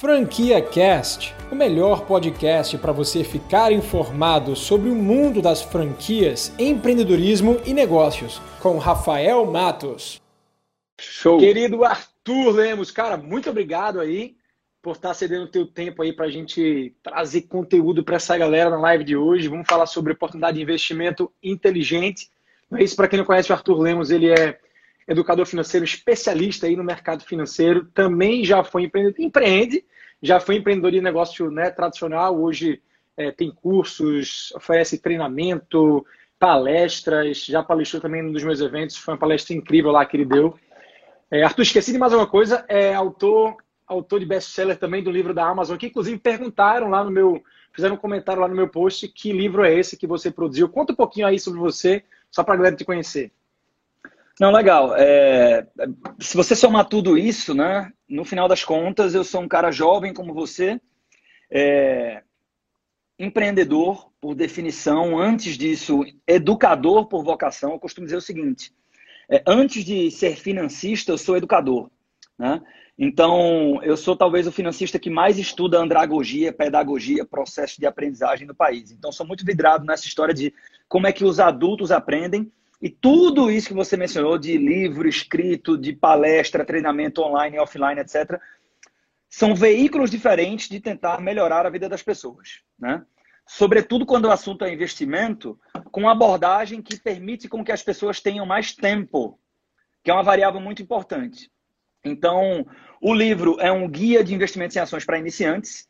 Franquia Cast, o melhor podcast para você ficar informado sobre o mundo das franquias, empreendedorismo e negócios, com Rafael Matos. Show. Querido Arthur Lemos, cara, muito obrigado aí por estar cedendo o teu tempo aí para a gente trazer conteúdo para essa galera na live de hoje. Vamos falar sobre oportunidade de investimento inteligente. Mas para quem não conhece o Arthur Lemos, ele é educador financeiro, especialista aí no mercado financeiro, também já foi empreendedor, empreende, já foi empreendedor de negócio né, tradicional, hoje é, tem cursos, oferece treinamento, palestras, já palestrou também num dos meus eventos, foi uma palestra incrível lá que ele deu. É, Arthur, esqueci de mais uma coisa, é autor, autor de best-seller também do livro da Amazon, que inclusive perguntaram lá no meu, fizeram um comentário lá no meu post, que livro é esse que você produziu? Conta um pouquinho aí sobre você, só para a galera te conhecer. Não, legal. É, se você somar tudo isso, né? No final das contas, eu sou um cara jovem como você, é, empreendedor por definição, antes disso, educador por vocação. Eu costumo dizer o seguinte: é, antes de ser financista, eu sou educador. Né? Então, eu sou talvez o financista que mais estuda andragogia, pedagogia, processo de aprendizagem no país. Então, sou muito vidrado nessa história de como é que os adultos aprendem e tudo isso que você mencionou de livro escrito, de palestra, treinamento online, offline, etc., são veículos diferentes de tentar melhorar a vida das pessoas, né? Sobretudo quando o assunto é investimento, com abordagem que permite com que as pessoas tenham mais tempo, que é uma variável muito importante. Então, o livro é um guia de investimentos em ações para iniciantes,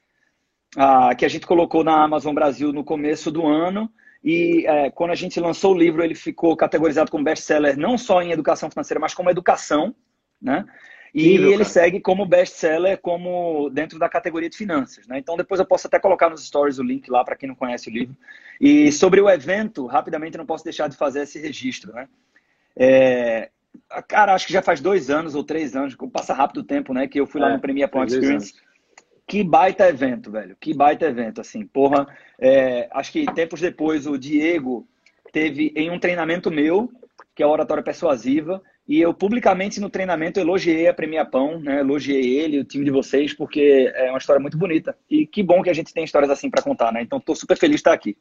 ah, que a gente colocou na Amazon Brasil no começo do ano e é, quando a gente lançou o livro, ele ficou categorizado como best-seller não só em educação financeira, mas como educação, né? E ele cara. segue como best-seller como dentro da categoria de finanças, né? Então depois eu posso até colocar nos stories o link lá para quem não conhece o livro. E sobre o evento, rapidamente não posso deixar de fazer esse registro, né? É, cara, acho que já faz dois anos ou três anos, passa rápido o tempo, né? Que eu fui lá é, no Premier Point Experience. Anos. Que baita evento, velho. Que baita evento, assim. Porra, é, acho que tempos depois o Diego teve em um treinamento meu, que é oratória persuasiva, e eu publicamente no treinamento elogiei a Premier Pão, né? Elogiei ele, o time de vocês, porque é uma história muito bonita. E que bom que a gente tem histórias assim para contar, né? Então tô super feliz de estar aqui.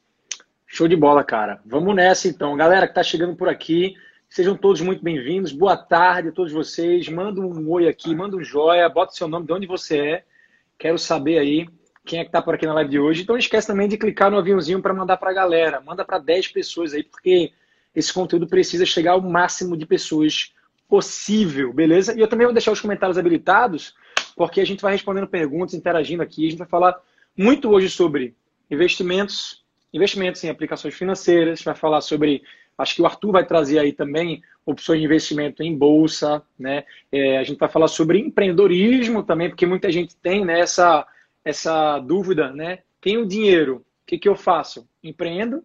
Show de bola, cara. Vamos nessa então. Galera que tá chegando por aqui, sejam todos muito bem-vindos. Boa tarde a todos vocês. Manda um oi aqui, manda um joia, bota seu nome, de onde você é. Quero saber aí quem é que está por aqui na live de hoje. Então não esquece também de clicar no aviãozinho para mandar para a galera. Manda para 10 pessoas aí, porque esse conteúdo precisa chegar ao máximo de pessoas possível, beleza? E eu também vou deixar os comentários habilitados, porque a gente vai respondendo perguntas, interagindo aqui. A gente vai falar muito hoje sobre investimentos, investimentos em aplicações financeiras, vai falar sobre Acho que o Arthur vai trazer aí também opções de investimento em bolsa, né? É, a gente vai falar sobre empreendedorismo também, porque muita gente tem né, essa, essa dúvida, né? Tenho dinheiro, o que, que eu faço? Empreendo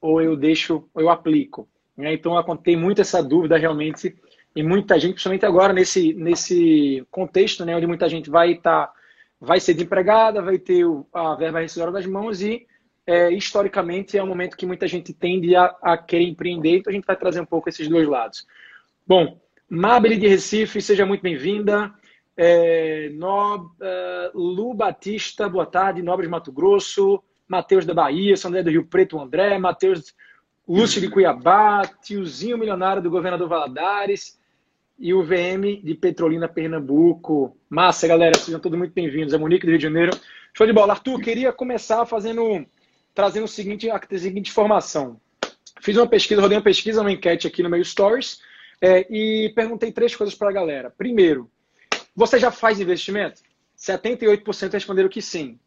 ou eu deixo, eu aplico? Né? Então, tem muito essa dúvida realmente e muita gente, principalmente agora nesse, nesse contexto, né, onde muita gente vai estar, tá, vai ser desempregada, vai ter a verba rescisória das mãos e é, historicamente é um momento que muita gente tende a, a, querer empreender, então a gente vai trazer um pouco esses dois lados. Bom, Mabel de Recife, seja muito bem-vinda. É, Nob, uh, Lu Batista, boa tarde. Nobre de Mato Grosso. Matheus da Bahia, São André do Rio Preto, André. Matheus Lúcio de Cuiabá. Tiozinho milionário do governador Valadares. E o VM de Petrolina, Pernambuco. Massa, galera. Sejam todos muito bem-vindos. É Monique do Rio de Janeiro. Show de bola. Arthur, queria começar fazendo trazendo o seguinte, a seguinte informação. Fiz uma pesquisa, rodei uma pesquisa, uma enquete aqui no meu Stories é, e perguntei três coisas para a galera. Primeiro, você já faz investimento? 78% responderam que sim.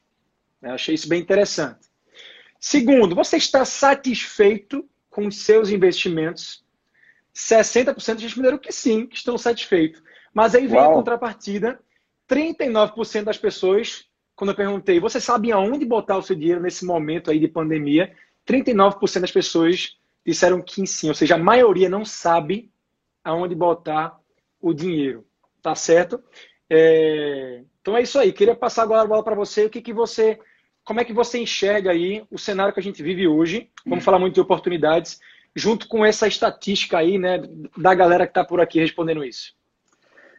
Eu achei isso bem interessante. Segundo, você está satisfeito com os seus investimentos? 60% responderam que sim, que estão satisfeitos. Mas aí vem Uau. a contrapartida: 39% das pessoas quando eu perguntei, você sabe aonde botar o seu dinheiro nesse momento aí de pandemia? 39% das pessoas disseram que sim, ou seja, a maioria não sabe aonde botar o dinheiro, tá certo? É... Então é isso aí. Queria passar agora a bola para você. O que, que você, como é que você enxerga aí o cenário que a gente vive hoje? Vamos falar muito de oportunidades, junto com essa estatística aí, né, da galera que está por aqui respondendo isso.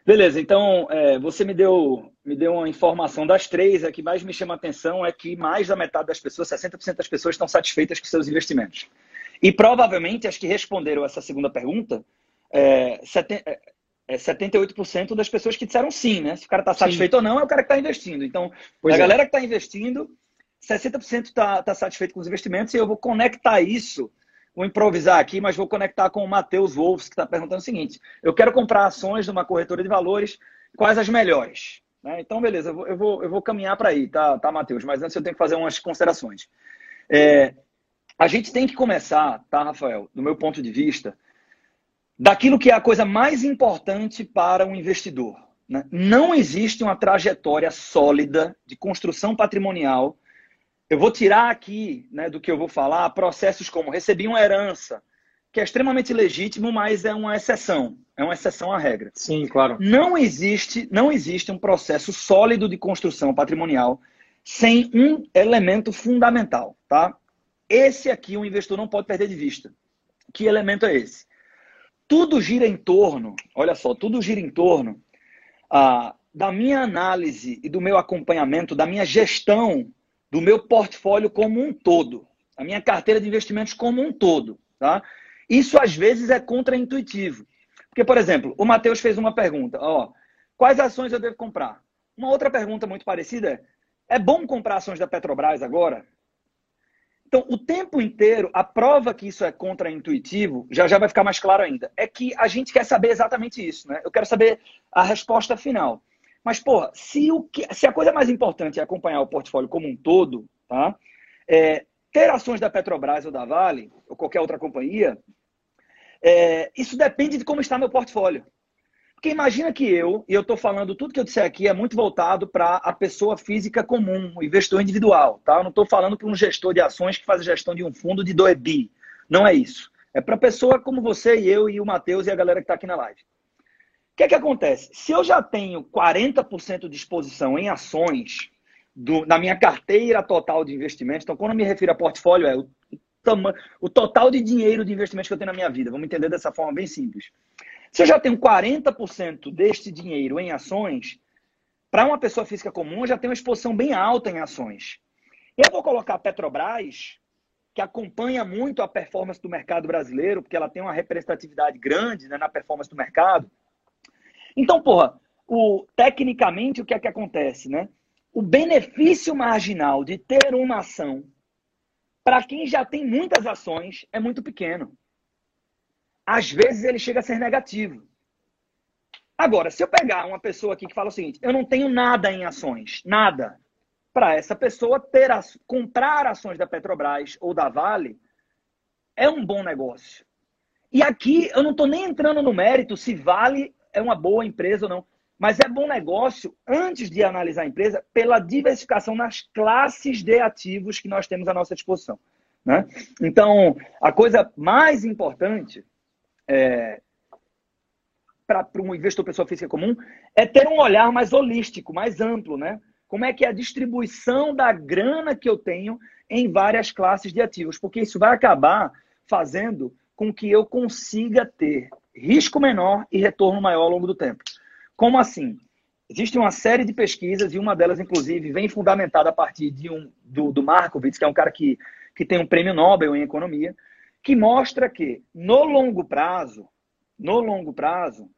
Beleza, então é, você me deu, me deu uma informação das três, a que mais me chama a atenção é que mais da metade das pessoas, 60% das pessoas estão satisfeitas com seus investimentos. E provavelmente as que responderam essa segunda pergunta, é, é 78% é das pessoas que disseram sim, né? Se o cara está satisfeito sim. ou não, é o cara que está investindo. Então, pois a é. galera que está investindo, 60% está tá satisfeito com os investimentos e eu vou conectar isso vou improvisar aqui, mas vou conectar com o Matheus Wolfs, que está perguntando o seguinte: eu quero comprar ações de uma corretora de valores, quais as melhores? Né? Então, beleza, eu vou, eu vou, eu vou caminhar para aí, tá, tá, Matheus? Mas antes eu tenho que fazer umas considerações. É, a gente tem que começar, tá, Rafael, do meu ponto de vista, daquilo que é a coisa mais importante para um investidor. Né? Não existe uma trajetória sólida de construção patrimonial eu vou tirar aqui né, do que eu vou falar processos como recebi uma herança, que é extremamente legítimo, mas é uma exceção. É uma exceção à regra. Sim, claro. Não existe, não existe um processo sólido de construção patrimonial sem um elemento fundamental, tá? Esse aqui o investidor não pode perder de vista. Que elemento é esse? Tudo gira em torno, olha só, tudo gira em torno ah, da minha análise e do meu acompanhamento, da minha gestão do meu portfólio como um todo, a minha carteira de investimentos como um todo, tá? Isso às vezes é contraintuitivo. Porque, por exemplo, o Matheus fez uma pergunta, ó, quais ações eu devo comprar? Uma outra pergunta muito parecida é, é bom comprar ações da Petrobras agora? Então, o tempo inteiro, a prova que isso é contraintuitivo, já já vai ficar mais claro ainda, é que a gente quer saber exatamente isso, né? Eu quero saber a resposta final. Mas, porra, se, o que, se a coisa mais importante é acompanhar o portfólio como um todo, tá? É, ter ações da Petrobras ou da Vale, ou qualquer outra companhia, é, isso depende de como está meu portfólio. Porque imagina que eu, e eu estou falando tudo que eu disser aqui, é muito voltado para a pessoa física comum, o investidor individual. Tá? Eu não estou falando para um gestor de ações que faz a gestão de um fundo de 2 bi. Não é isso. É para pessoa como você e eu e o Matheus e a galera que está aqui na live. O que, é que acontece? Se eu já tenho 40% de exposição em ações do, na minha carteira total de investimentos, então quando eu me refiro a portfólio, é o, o total de dinheiro de investimentos que eu tenho na minha vida. Vamos entender dessa forma bem simples. Se eu já tenho 40% deste dinheiro em ações, para uma pessoa física comum, eu já tenho uma exposição bem alta em ações. Eu vou colocar a Petrobras, que acompanha muito a performance do mercado brasileiro, porque ela tem uma representatividade grande né, na performance do mercado. Então, porra, o, tecnicamente o que é que acontece, né? O benefício marginal de ter uma ação para quem já tem muitas ações é muito pequeno. Às vezes ele chega a ser negativo. Agora, se eu pegar uma pessoa aqui que fala o seguinte, eu não tenho nada em ações, nada, para essa pessoa ter comprar ações da Petrobras ou da Vale é um bom negócio. E aqui eu não estou nem entrando no mérito se vale é uma boa empresa ou não. Mas é bom negócio, antes de analisar a empresa, pela diversificação nas classes de ativos que nós temos à nossa disposição. Né? Então, a coisa mais importante é, para um investidor pessoa física comum é ter um olhar mais holístico, mais amplo. Né? Como é que é a distribuição da grana que eu tenho em várias classes de ativos? Porque isso vai acabar fazendo com que eu consiga ter risco menor e retorno maior ao longo do tempo. Como assim? Existe uma série de pesquisas, e uma delas, inclusive, vem fundamentada a partir de um, do, do Markowitz, que é um cara que, que tem um prêmio Nobel em economia, que mostra que, no longo prazo, no longo prazo,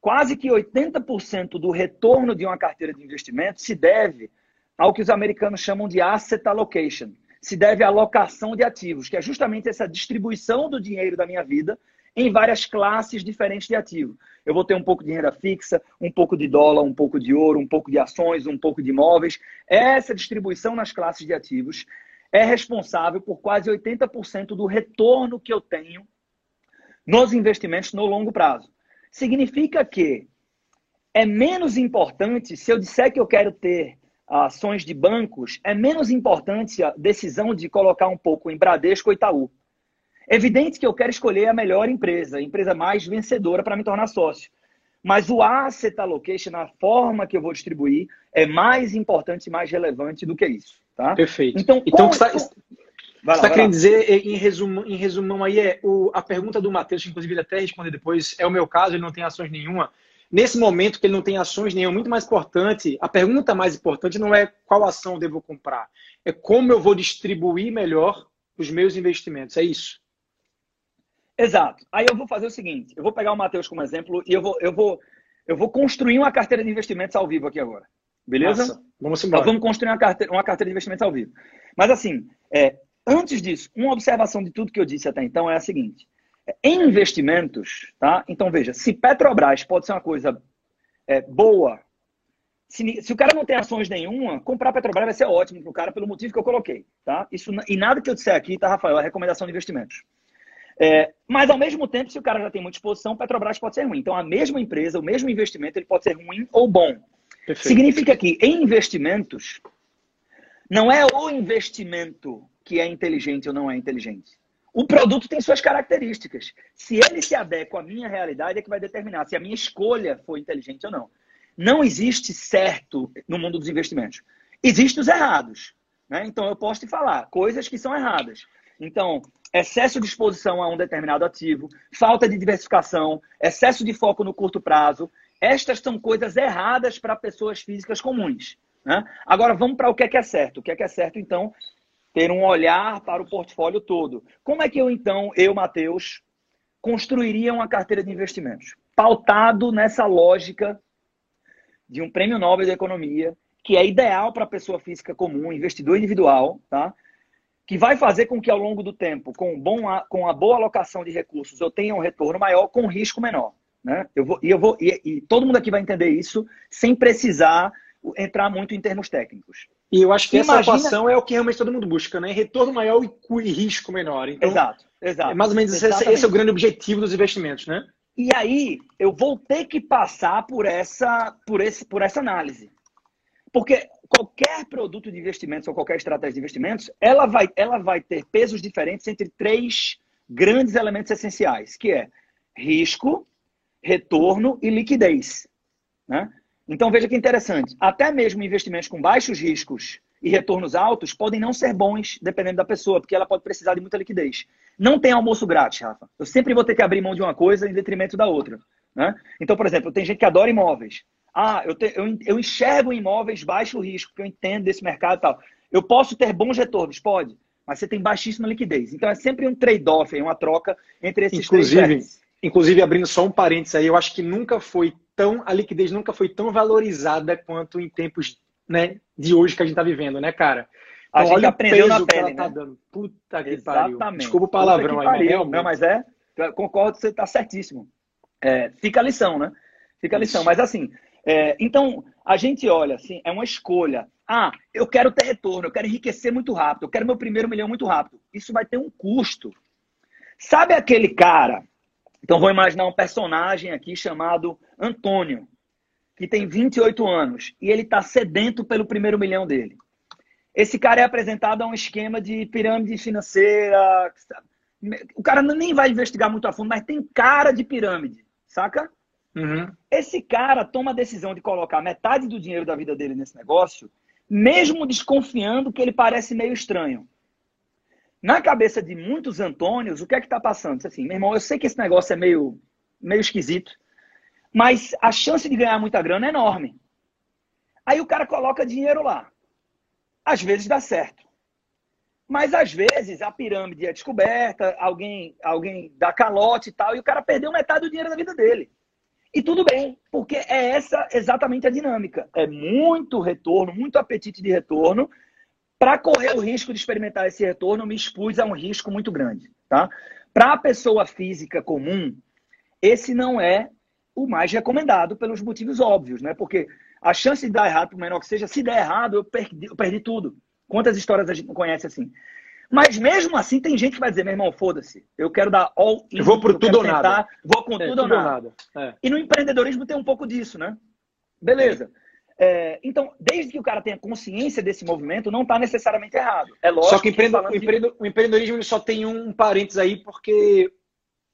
quase que 80% do retorno de uma carteira de investimento se deve ao que os americanos chamam de asset allocation, se deve à alocação de ativos, que é justamente essa distribuição do dinheiro da minha vida em várias classes diferentes de ativo. Eu vou ter um pouco de renda fixa, um pouco de dólar, um pouco de ouro, um pouco de ações, um pouco de imóveis. Essa distribuição nas classes de ativos é responsável por quase 80% do retorno que eu tenho nos investimentos no longo prazo. Significa que é menos importante, se eu disser que eu quero ter ações de bancos, é menos importante a decisão de colocar um pouco em Bradesco ou Itaú. Evidente que eu quero escolher a melhor empresa, a empresa mais vencedora para me tornar sócio. Mas o asset allocation, a forma que eu vou distribuir, é mais importante e mais relevante do que isso. Tá? Perfeito. Então, então você está querendo dizer, em, resumo, em resumão aí, é o, a pergunta do Matheus, que inclusive ele até responder depois, é o meu caso, ele não tem ações nenhuma. nesse momento que ele não tem ações nenhuma, muito mais importante, a pergunta mais importante não é qual ação eu devo comprar, é como eu vou distribuir melhor os meus investimentos. É isso. Exato. Aí eu vou fazer o seguinte: eu vou pegar o Matheus como exemplo e eu vou, eu vou, eu vou construir uma carteira de investimentos ao vivo aqui agora. Beleza? Nossa, vamos embora. Nós vamos construir uma carteira, uma carteira de investimentos ao vivo. Mas assim, é, antes disso, uma observação de tudo que eu disse até então é a seguinte: em investimentos, tá? Então veja, se Petrobras pode ser uma coisa é, boa, se, se, o cara não tem ações nenhuma, comprar Petrobras vai ser ótimo para o cara pelo motivo que eu coloquei, tá? Isso e nada que eu disser aqui, tá, Rafael, é recomendação de investimentos. É, mas, ao mesmo tempo, se o cara já tem muita exposição, Petrobras pode ser ruim. Então, a mesma empresa, o mesmo investimento, ele pode ser ruim ou bom. Perfeito. Significa que, em investimentos, não é o investimento que é inteligente ou não é inteligente. O produto tem suas características. Se ele se adequa à minha realidade, é que vai determinar se a minha escolha foi inteligente ou não. Não existe certo no mundo dos investimentos. Existem os errados. Né? Então, eu posso te falar coisas que são erradas. Então, excesso de exposição a um determinado ativo, falta de diversificação, excesso de foco no curto prazo. Estas são coisas erradas para pessoas físicas comuns. Né? Agora vamos para o que é, que é certo. O que é, que é certo, então, ter um olhar para o portfólio todo. Como é que eu, então, eu, Matheus, construiria uma carteira de investimentos? Pautado nessa lógica de um prêmio Nobel de Economia, que é ideal para a pessoa física comum, investidor individual, tá? Que vai fazer com que ao longo do tempo, com, bom, com a boa alocação de recursos, eu tenha um retorno maior com risco menor. Né? Eu vou, e, eu vou, e, e todo mundo aqui vai entender isso sem precisar entrar muito em termos técnicos. E eu acho que Imagina... essa equação é o que realmente todo mundo busca, né? Retorno maior e risco menor. Então, exato, exato. É mais ou menos esse, esse, é o grande objetivo dos investimentos, né? E aí eu vou ter que passar por essa, por esse, por essa análise. Porque qualquer produto de investimentos ou qualquer estratégia de investimentos, ela vai, ela vai ter pesos diferentes entre três grandes elementos essenciais, que é risco, retorno e liquidez. Né? Então veja que interessante. Até mesmo investimentos com baixos riscos e retornos altos podem não ser bons, dependendo da pessoa, porque ela pode precisar de muita liquidez. Não tem almoço grátis, Rafa. Eu sempre vou ter que abrir mão de uma coisa em detrimento da outra. Né? Então, por exemplo, tem gente que adora imóveis. Ah, eu, te, eu, eu enxergo imóveis baixo risco, porque eu entendo desse mercado e tal. Eu posso ter bons retornos? Pode. Mas você tem baixíssima liquidez. Então é sempre um trade-off, uma troca entre esses inclusive, três Inclusive, abrindo só um parênteses aí, eu acho que nunca foi tão. A liquidez nunca foi tão valorizada quanto em tempos né, de hoje que a gente está vivendo, né, cara? Então, a gente aprendeu na pele, tá né? Tá Puta que Exatamente. pariu. Desculpa o palavrão aí, mas Não, mas é. Concordo, você está certíssimo. É, fica a lição, né? Fica a lição. Mas assim, é, então, a gente olha assim, é uma escolha. Ah, eu quero ter retorno, eu quero enriquecer muito rápido, eu quero meu primeiro milhão muito rápido. Isso vai ter um custo. Sabe aquele cara? Então, vou imaginar um personagem aqui chamado Antônio, que tem 28 anos, e ele está sedento pelo primeiro milhão dele. Esse cara é apresentado a um esquema de pirâmide financeira. O cara nem vai investigar muito a fundo, mas tem cara de pirâmide, saca? Uhum. Esse cara toma a decisão de colocar metade do dinheiro da vida dele nesse negócio, mesmo desconfiando que ele parece meio estranho. Na cabeça de muitos Antônios, o que é que está passando? Assim, meu irmão, eu sei que esse negócio é meio, meio esquisito, mas a chance de ganhar muita grana é enorme. Aí o cara coloca dinheiro lá. Às vezes dá certo. Mas às vezes a pirâmide é descoberta, alguém, alguém dá calote e tal, e o cara perdeu metade do dinheiro da vida dele. E tudo bem, porque é essa exatamente a dinâmica. É muito retorno, muito apetite de retorno. Para correr o risco de experimentar esse retorno, me expus a um risco muito grande. Tá? Para a pessoa física comum, esse não é o mais recomendado pelos motivos óbvios, né? Porque a chance de dar errado, por menor que seja, se der errado, eu perdi, eu perdi tudo. Quantas histórias a gente não conhece assim? Mas mesmo assim, tem gente que vai dizer, meu irmão, foda-se, eu quero dar all in. Eu vou por tudo ou tentar, nada. Vou com é, tudo, ou nada. nada. É. E no empreendedorismo tem um pouco disso, né? Beleza. É, então, desde que o cara tenha consciência desse movimento, não está necessariamente errado. É lógico. Só que, que o, de... o, empreendedorismo só tem um parênteses aí, porque,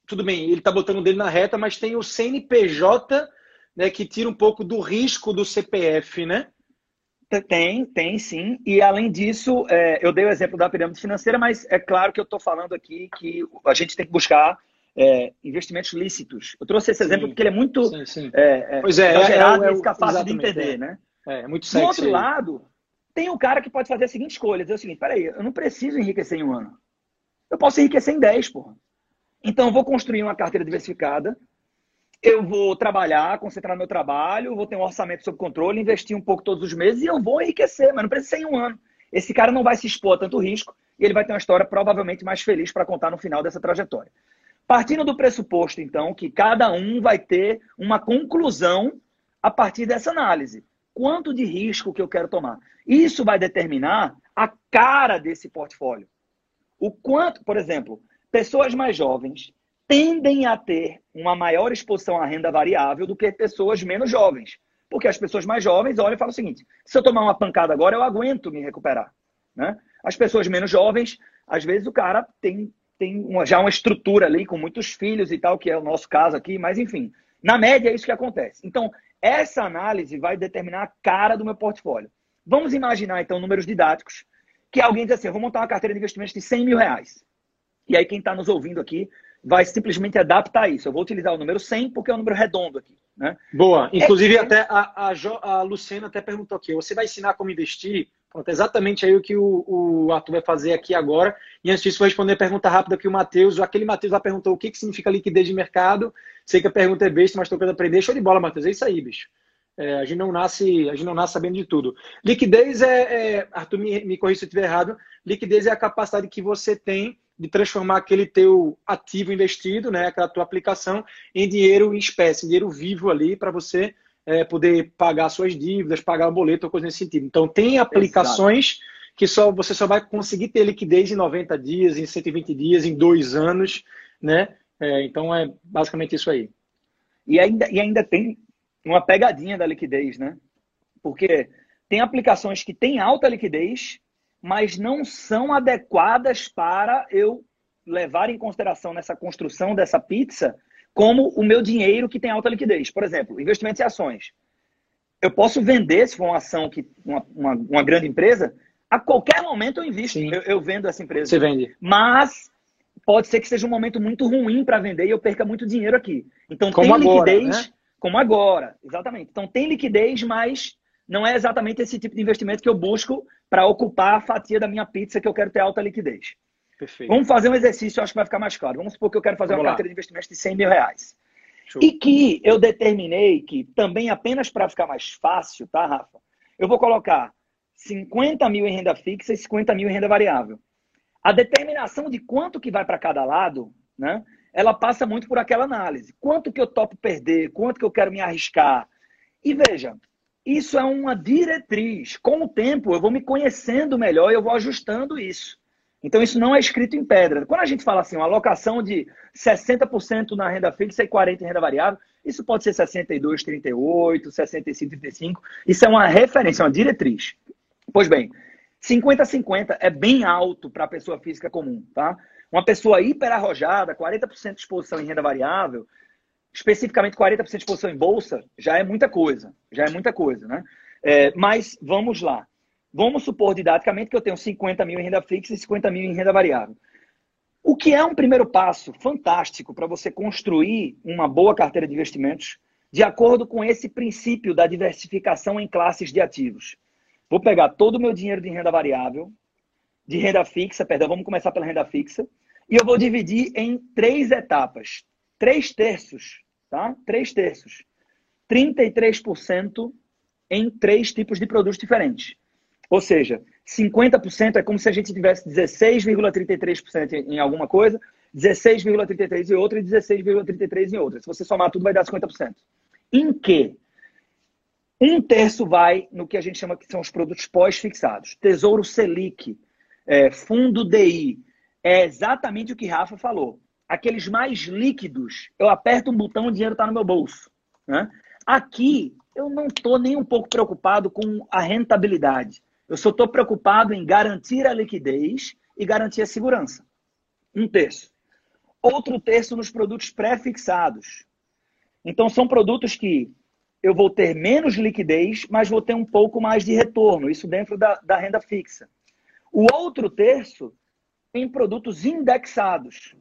tudo bem, ele está botando o dele na reta, mas tem o CNPJ né, que tira um pouco do risco do CPF, né? Tem, tem sim. E além disso, é, eu dei o exemplo da pirâmide financeira, mas é claro que eu estou falando aqui que a gente tem que buscar é, investimentos lícitos. Eu trouxe esse sim, exemplo porque ele é muito sim, sim. É, é, pois é, é, gerado é, e fica fácil de entender, né? É, muito sexy. Do outro lado, tem um cara que pode fazer a seguinte escolha: dizer o seguinte, peraí, eu não preciso enriquecer em um ano. Eu posso enriquecer em 10, porra. Então, eu vou construir uma carteira diversificada, eu vou trabalhar, concentrar no meu trabalho, vou ter um orçamento sob controle, investir um pouco todos os meses e eu vou enriquecer, mas não precisa ser em um ano. Esse cara não vai se expor a tanto risco e ele vai ter uma história provavelmente mais feliz para contar no final dessa trajetória. Partindo do pressuposto, então, que cada um vai ter uma conclusão a partir dessa análise. Quanto de risco que eu quero tomar? Isso vai determinar a cara desse portfólio. O quanto, por exemplo, pessoas mais jovens tendem a ter uma maior exposição à renda variável do que pessoas menos jovens. Porque as pessoas mais jovens olham e falam o seguinte: se eu tomar uma pancada agora, eu aguento me recuperar. Né? As pessoas menos jovens, às vezes o cara tem, tem uma, já uma estrutura ali com muitos filhos e tal, que é o nosso caso aqui, mas enfim, na média é isso que acontece. Então, essa análise vai determinar a cara do meu portfólio. Vamos imaginar, então, números didáticos, que alguém diz assim, eu vou montar uma carteira de investimentos de 100 mil reais. E aí quem está nos ouvindo aqui vai simplesmente adaptar isso. Eu vou utilizar o número 100 porque é um número redondo aqui. Né? Boa. Inclusive, é até a, a, jo, a, Luciana até perguntou aqui: você vai ensinar como investir? Pronto, exatamente aí o que o, o Arthur vai fazer aqui agora. E antes disso, vou responder a pergunta rápida que o Matheus. Aquele Matheus lá perguntou o que, que significa liquidez de mercado. Sei que a pergunta é besta, mas estou querendo aprender. Show de bola, Matheus. É isso aí, bicho. É, a, gente não nasce, a gente não nasce sabendo de tudo. Liquidez é, é Arthur, me, me corrija se eu estiver errado. Liquidez é a capacidade que você tem de transformar aquele teu ativo investido, né, aquela tua aplicação, em dinheiro em espécie, dinheiro vivo ali para você é, poder pagar suas dívidas, pagar o boleto, ou coisa nesse sentido. Então, tem aplicações Exato. que só você só vai conseguir ter liquidez em 90 dias, em 120 dias, em dois anos, né? É, então, é basicamente isso aí. E ainda, e ainda tem uma pegadinha da liquidez, né? Porque tem aplicações que têm alta liquidez mas não são adequadas para eu levar em consideração nessa construção dessa pizza como o meu dinheiro que tem alta liquidez. Por exemplo, investimentos em ações. Eu posso vender, se for uma ação que uma, uma, uma grande empresa, a qualquer momento eu invisto, eu, eu, vendo essa empresa. Você vende. Mas pode ser que seja um momento muito ruim para vender e eu perca muito dinheiro aqui. Então como tem agora, liquidez, né? como agora, exatamente. Então tem liquidez, mas não é exatamente esse tipo de investimento que eu busco para ocupar a fatia da minha pizza que eu quero ter alta liquidez. Perfeito. Vamos fazer um exercício, acho que vai ficar mais claro. Vamos supor que eu quero fazer Vamos uma lá. carteira de investimentos de 100 mil reais. Show. E que eu determinei que também apenas para ficar mais fácil, tá, Rafa? Eu vou colocar 50 mil em renda fixa e 50 mil em renda variável. A determinação de quanto que vai para cada lado, né? Ela passa muito por aquela análise. Quanto que eu topo perder? Quanto que eu quero me arriscar? E veja, isso é uma diretriz. Com o tempo, eu vou me conhecendo melhor e eu vou ajustando isso. Então, isso não é escrito em pedra. Quando a gente fala assim, uma alocação de 60% na renda fixa e 40% em renda variável, isso pode ser 62, 38, 65, 35. Isso é uma referência, uma diretriz. Pois bem, 50-50 é bem alto para a pessoa física comum, tá? Uma pessoa hiper arrojada, 40% de exposição em renda variável, especificamente 40% de exposição em bolsa, já é muita coisa. Já é muita coisa, né? É, mas vamos lá. Vamos supor didaticamente que eu tenho 50 mil em renda fixa e 50 mil em renda variável. O que é um primeiro passo fantástico para você construir uma boa carteira de investimentos de acordo com esse princípio da diversificação em classes de ativos. Vou pegar todo o meu dinheiro de renda variável, de renda fixa, perdão, vamos começar pela renda fixa, e eu vou dividir em três etapas três terços, tá? Três terços. 33% em três tipos de produtos diferentes. Ou seja, 50% é como se a gente tivesse 16,33% em alguma coisa, 16,33% em outra e 16,33% em outra. Se você somar tudo, vai dar 50%. Em que? Um terço vai no que a gente chama que são os produtos pós-fixados. Tesouro Selic, é, Fundo DI. É exatamente o que Rafa falou aqueles mais líquidos, eu aperto um botão, o dinheiro está no meu bolso. Né? Aqui, eu não estou nem um pouco preocupado com a rentabilidade. Eu só estou preocupado em garantir a liquidez e garantir a segurança. Um terço. Outro terço nos produtos pré-fixados. Então, são produtos que eu vou ter menos liquidez, mas vou ter um pouco mais de retorno, isso dentro da, da renda fixa. O outro terço em produtos indexados.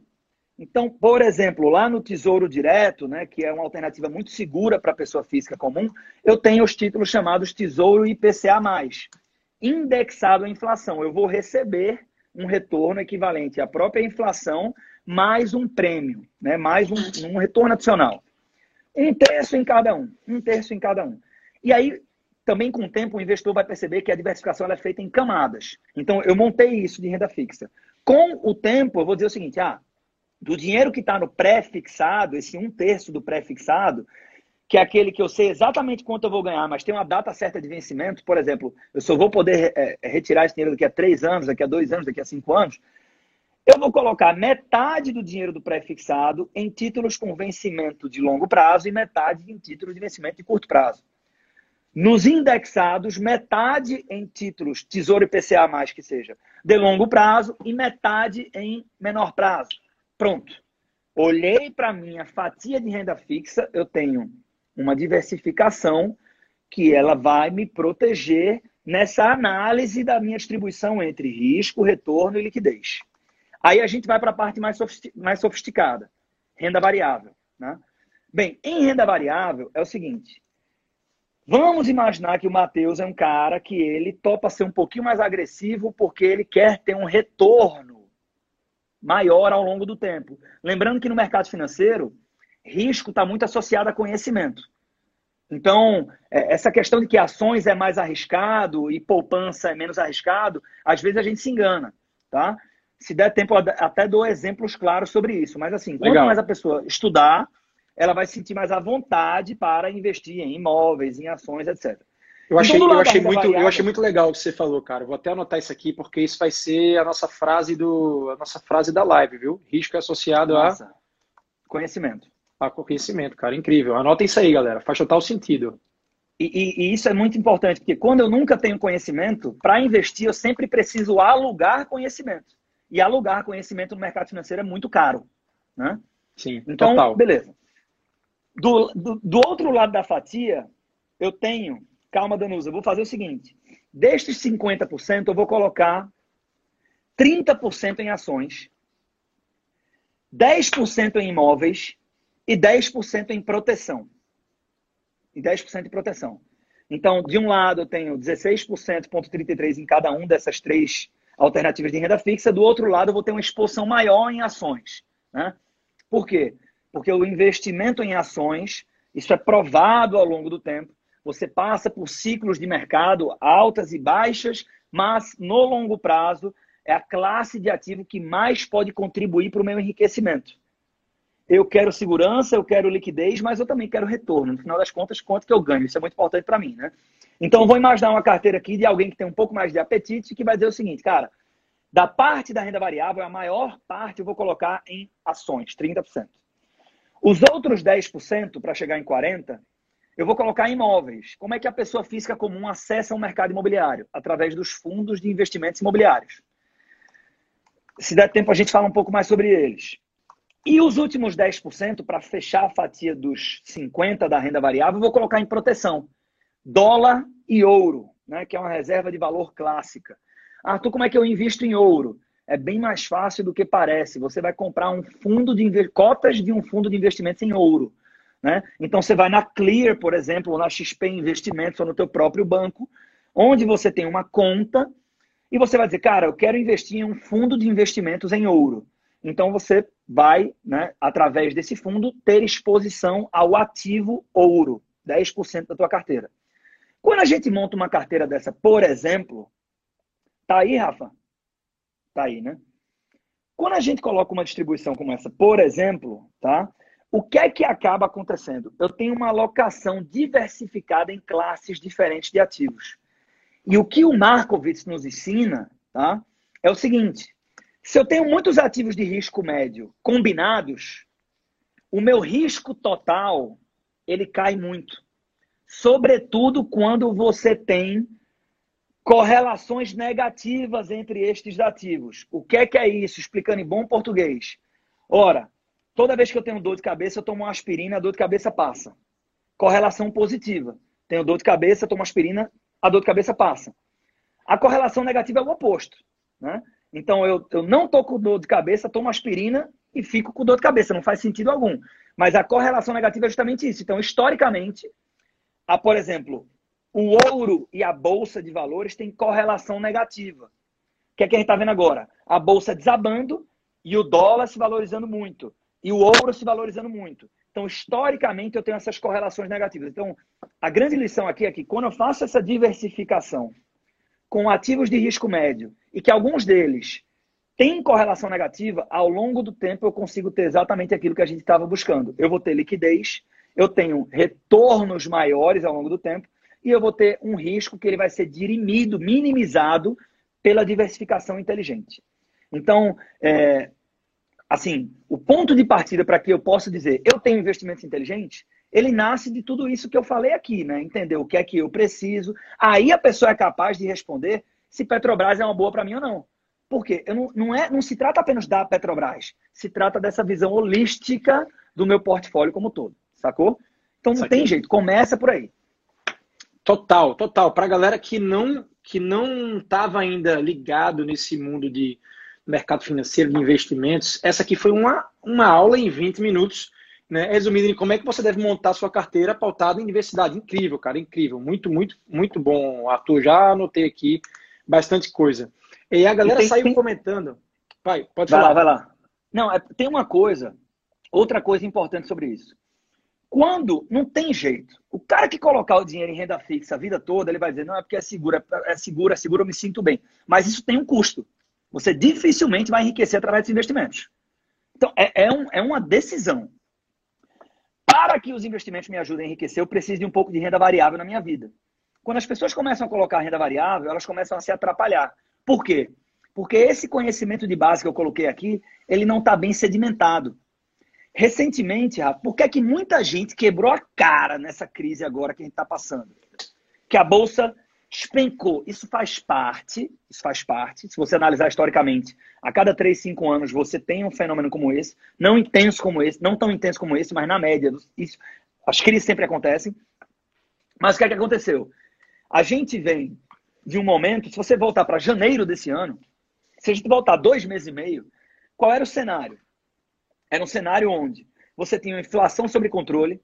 Então, por exemplo, lá no Tesouro Direto, né, que é uma alternativa muito segura para a pessoa física comum, eu tenho os títulos chamados Tesouro IPCA+, indexado à inflação. Eu vou receber um retorno equivalente à própria inflação mais um prêmio, né, mais um, um retorno adicional. Um terço em cada um, um terço em cada um. E aí, também com o tempo, o investidor vai perceber que a diversificação é feita em camadas. Então, eu montei isso de renda fixa. Com o tempo, eu vou dizer o seguinte, ah, do dinheiro que está no pré-fixado, esse um terço do pré-fixado, que é aquele que eu sei exatamente quanto eu vou ganhar, mas tem uma data certa de vencimento, por exemplo, eu só vou poder é, retirar esse dinheiro daqui a três anos, daqui a dois anos, daqui a cinco anos, eu vou colocar metade do dinheiro do pré-fixado em títulos com vencimento de longo prazo e metade em títulos de vencimento de curto prazo. Nos indexados, metade em títulos Tesouro IPCA mais que seja de longo prazo e metade em menor prazo. Pronto. Olhei para minha fatia de renda fixa, eu tenho uma diversificação que ela vai me proteger nessa análise da minha distribuição entre risco, retorno e liquidez. Aí a gente vai para a parte mais, sofisticada, renda variável. Né? Bem, em renda variável é o seguinte: vamos imaginar que o Matheus é um cara que ele topa ser um pouquinho mais agressivo porque ele quer ter um retorno maior ao longo do tempo. Lembrando que no mercado financeiro, risco está muito associado a conhecimento. Então, é, essa questão de que ações é mais arriscado e poupança é menos arriscado, às vezes a gente se engana, tá? Se der tempo, até dou exemplos claros sobre isso. Mas assim, Legal. quanto mais a pessoa estudar, ela vai se sentir mais à vontade para investir em imóveis, em ações, etc. Eu achei, eu, achei muito, eu achei muito legal o que você falou, cara. Vou até anotar isso aqui, porque isso vai ser a nossa frase do a nossa frase da live, viu? Risco é associado nossa. a conhecimento. A conhecimento, cara. Incrível. Anotem isso aí, galera. Faz total sentido. E, e, e isso é muito importante, porque quando eu nunca tenho conhecimento, para investir eu sempre preciso alugar conhecimento. E alugar conhecimento no mercado financeiro é muito caro. Né? Sim, então, total. beleza. Do, do, do outro lado da fatia, eu tenho Calma, Danusa, vou fazer o seguinte: destes 50%, eu vou colocar 30% em ações, 10% em imóveis e 10% em proteção. E 10% em proteção. Então, de um lado, eu tenho 16,33% em cada um dessas três alternativas de renda fixa, do outro lado, eu vou ter uma exposição maior em ações. Né? Por quê? Porque o investimento em ações, isso é provado ao longo do tempo, você passa por ciclos de mercado altas e baixas, mas no longo prazo é a classe de ativo que mais pode contribuir para o meu enriquecimento. Eu quero segurança, eu quero liquidez, mas eu também quero retorno. No final das contas, quanto que eu ganho? Isso é muito importante para mim, né? Então, vou imaginar uma carteira aqui de alguém que tem um pouco mais de apetite que vai dizer o seguinte, cara, da parte da renda variável, a maior parte eu vou colocar em ações, 30%. Os outros 10%, para chegar em 40%, eu vou colocar imóveis. Como é que a pessoa física comum acessa o mercado imobiliário? Através dos fundos de investimentos imobiliários. Se der tempo, a gente fala um pouco mais sobre eles. E os últimos 10%, para fechar a fatia dos 50% da renda variável, eu vou colocar em proteção. Dólar e ouro, né, que é uma reserva de valor clássica. Arthur, como é que eu invisto em ouro? É bem mais fácil do que parece. Você vai comprar um fundo de cotas de um fundo de investimentos em ouro. Né? Então você vai na Clear, por exemplo, ou na XP Investimentos, ou no teu próprio banco, onde você tem uma conta e você vai dizer, cara, eu quero investir em um fundo de investimentos em ouro. Então você vai, né, através desse fundo, ter exposição ao ativo ouro, 10% da tua carteira. Quando a gente monta uma carteira dessa, por exemplo, tá aí, Rafa? Tá aí, né? Quando a gente coloca uma distribuição como essa, por exemplo, tá? O que é que acaba acontecendo? Eu tenho uma alocação diversificada em classes diferentes de ativos. E o que o Markowitz nos ensina tá, é o seguinte: se eu tenho muitos ativos de risco médio combinados, o meu risco total ele cai muito. Sobretudo quando você tem correlações negativas entre estes ativos. O que é que é isso? Explicando em bom português. Ora, Toda vez que eu tenho dor de cabeça, eu tomo uma aspirina, a dor de cabeça passa. Correlação positiva. Tenho dor de cabeça, tomo aspirina, a dor de cabeça passa. A correlação negativa é o oposto. Né? Então, eu, eu não estou com dor de cabeça, tomo aspirina, e fico com dor de cabeça, não faz sentido algum. Mas a correlação negativa é justamente isso. Então, historicamente, a, por exemplo, o ouro e a bolsa de valores têm correlação negativa. O que é que a gente está vendo agora? A bolsa desabando e o dólar se valorizando muito. E o ouro se valorizando muito. Então, historicamente, eu tenho essas correlações negativas. Então, a grande lição aqui é que quando eu faço essa diversificação com ativos de risco médio e que alguns deles têm correlação negativa, ao longo do tempo eu consigo ter exatamente aquilo que a gente estava buscando. Eu vou ter liquidez, eu tenho retornos maiores ao longo do tempo e eu vou ter um risco que ele vai ser dirimido, minimizado pela diversificação inteligente. Então, é, assim, o ponto de partida para que eu possa dizer eu tenho investimentos inteligentes, ele nasce de tudo isso que eu falei aqui, né? Entender o que é que eu preciso. Aí a pessoa é capaz de responder se Petrobras é uma boa para mim ou não. Porque eu não, não, é, não se trata apenas da Petrobras, se trata dessa visão holística do meu portfólio como todo, sacou? Então não tem jeito, começa por aí. Total, total. Para a galera que não que não estava ainda ligado nesse mundo de mercado financeiro, de investimentos, essa aqui foi uma, uma aula em 20 minutos, né, resumindo em como é que você deve montar sua carteira pautada em diversidade. Incrível, cara, incrível. Muito, muito, muito bom, Arthur. Já anotei aqui bastante coisa. E a galera e tem, saiu tem... comentando. Pai, pode vai falar. Lá, vai lá. Não, é, tem uma coisa, outra coisa importante sobre isso. Quando não tem jeito, o cara que colocar o dinheiro em renda fixa a vida toda, ele vai dizer, não, é porque é seguro, é seguro, é seguro, eu me sinto bem. Mas isso tem um custo. Você dificilmente vai enriquecer através dos investimentos. Então, é, é, um, é uma decisão. Para que os investimentos me ajudem a enriquecer, eu preciso de um pouco de renda variável na minha vida. Quando as pessoas começam a colocar renda variável, elas começam a se atrapalhar. Por quê? Porque esse conhecimento de base que eu coloquei aqui, ele não está bem sedimentado. Recentemente, Rafa, por que, é que muita gente quebrou a cara nessa crise agora que a gente está passando? Que a Bolsa despencou. Isso faz parte, isso faz parte. Se você analisar historicamente, a cada 3, 5 anos você tem um fenômeno como esse, não intenso como esse, não tão intenso como esse, mas na média, isso, as crises sempre acontecem. Mas o que é que aconteceu? A gente vem de um momento, se você voltar para janeiro desse ano, se a gente voltar dois meses e meio, qual era o cenário? Era um cenário onde você tinha uma inflação sob controle,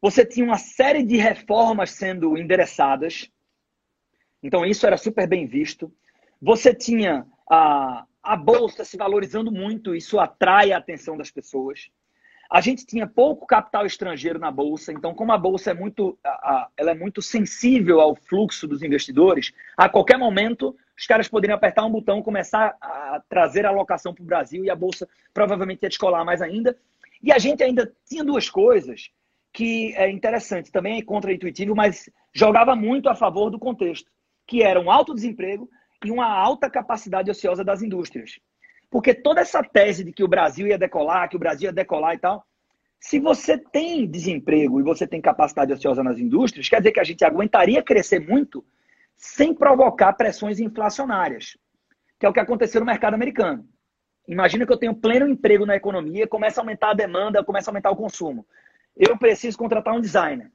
você tinha uma série de reformas sendo endereçadas, então isso era super bem visto. Você tinha a, a bolsa se valorizando muito, isso atrai a atenção das pessoas. A gente tinha pouco capital estrangeiro na bolsa, então como a bolsa é muito, ela é muito sensível ao fluxo dos investidores, a qualquer momento os caras poderiam apertar um botão, começar a trazer a alocação para o Brasil e a bolsa provavelmente ia descolar mais ainda. E a gente ainda tinha duas coisas que é interessante, também é contra-intuitivo, mas jogava muito a favor do contexto, que era um alto desemprego e uma alta capacidade ociosa das indústrias. Porque toda essa tese de que o Brasil ia decolar, que o Brasil ia decolar e tal, se você tem desemprego e você tem capacidade ociosa nas indústrias, quer dizer que a gente aguentaria crescer muito sem provocar pressões inflacionárias, que é o que aconteceu no mercado americano. Imagina que eu tenho pleno emprego na economia, começa a aumentar a demanda, começa a aumentar o consumo. Eu preciso contratar um designer.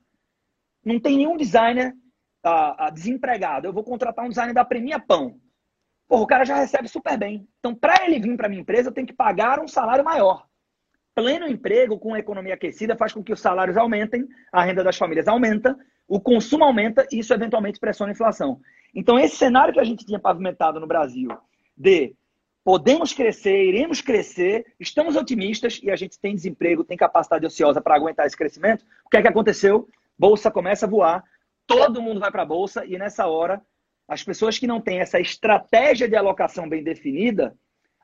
Não tem nenhum designer ah, desempregado. Eu vou contratar um designer da Premia Pão. Porra, o cara já recebe super bem. Então, para ele vir para minha empresa, eu tenho que pagar um salário maior. Pleno emprego com a economia aquecida faz com que os salários aumentem, a renda das famílias aumenta, o consumo aumenta e isso eventualmente pressiona a inflação. Então, esse cenário que a gente tinha pavimentado no Brasil de podemos crescer, iremos crescer, estamos otimistas e a gente tem desemprego, tem capacidade ociosa para aguentar esse crescimento, o que é que aconteceu? Bolsa começa a voar, todo mundo vai para a bolsa e nessa hora as pessoas que não têm essa estratégia de alocação bem definida,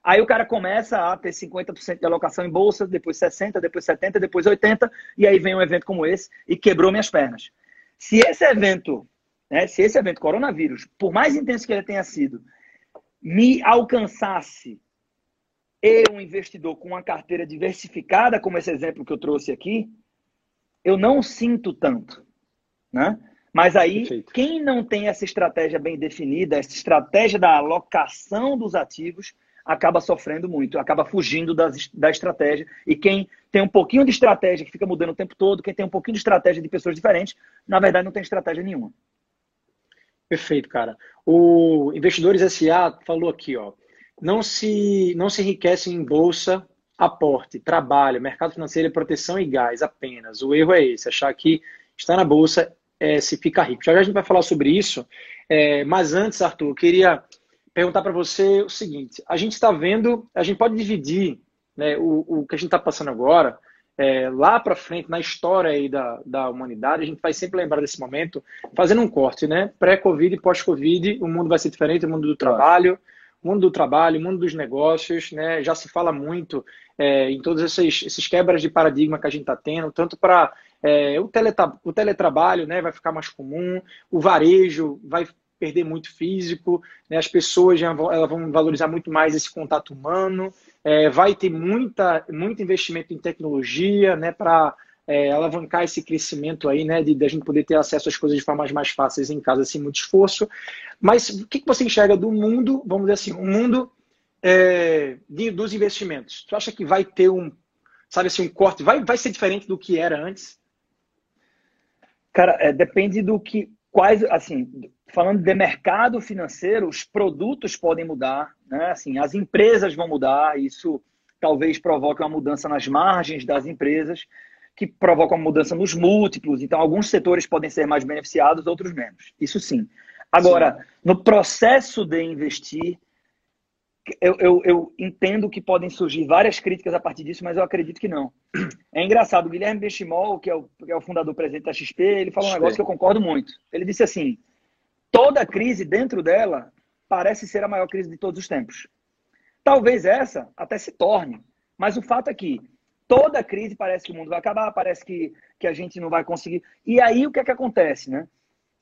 aí o cara começa a ter 50% de alocação em bolsa, depois 60%, depois 70%, depois 80%, e aí vem um evento como esse e quebrou minhas pernas. Se esse evento, né, se esse evento coronavírus, por mais intenso que ele tenha sido, me alcançasse eu, um investidor com uma carteira diversificada, como esse exemplo que eu trouxe aqui, eu não sinto tanto, né? Mas aí, Perfeito. quem não tem essa estratégia bem definida, essa estratégia da alocação dos ativos, acaba sofrendo muito, acaba fugindo das, da estratégia. E quem tem um pouquinho de estratégia que fica mudando o tempo todo, quem tem um pouquinho de estratégia de pessoas diferentes, na verdade não tem estratégia nenhuma. Perfeito, cara. O Investidores SA falou aqui, ó, não se, não se enriquece em bolsa aporte, trabalho, mercado financeiro, proteção e gás apenas. O erro é esse, achar que está na bolsa é, se fica rico. Já, já a gente vai falar sobre isso, é, mas antes, Arthur, eu queria perguntar para você o seguinte: a gente está vendo, a gente pode dividir né, o, o que a gente está passando agora é, lá para frente, na história aí da, da humanidade, a gente vai sempre lembrar desse momento, fazendo um corte, né? Pré-Covid e pós-Covid, o mundo vai ser diferente, o mundo do trabalho, o mundo do trabalho, o mundo dos negócios, né? Já se fala muito é, em todos esses, esses quebras de paradigma que a gente está tendo, tanto para é, o, o teletrabalho, né? Vai ficar mais comum, o varejo vai perder muito físico, né? as pessoas já vão, elas vão valorizar muito mais esse contato humano, é, vai ter muita, muito investimento em tecnologia, né, para é, alavancar esse crescimento aí, né, de, de, a gente poder ter acesso às coisas de formas mais fáceis em casa, sem muito esforço. Mas o que, que você enxerga do mundo, vamos dizer assim, o mundo é, de, dos investimentos? Tu acha que vai ter um, sabe assim, um corte, vai, vai ser diferente do que era antes? Cara, é, depende do que, quais, assim, falando de mercado financeiro, os produtos podem mudar, né? Assim, as empresas vão mudar, isso talvez provoque uma mudança nas margens das empresas, que provoca uma mudança nos múltiplos. Então, alguns setores podem ser mais beneficiados, outros menos. Isso sim. Agora, sim. no processo de investir, eu, eu, eu, entendo que podem surgir várias críticas a partir disso, mas eu acredito que não. É engraçado, o Guilherme Benchimol, que é o, que é o fundador presidente da XP, ele falou um negócio que eu concordo muito. Ele disse assim: toda crise dentro dela parece ser a maior crise de todos os tempos. Talvez essa até se torne, mas o fato é que toda crise parece que o mundo vai acabar, parece que, que a gente não vai conseguir. E aí o que é que acontece, né?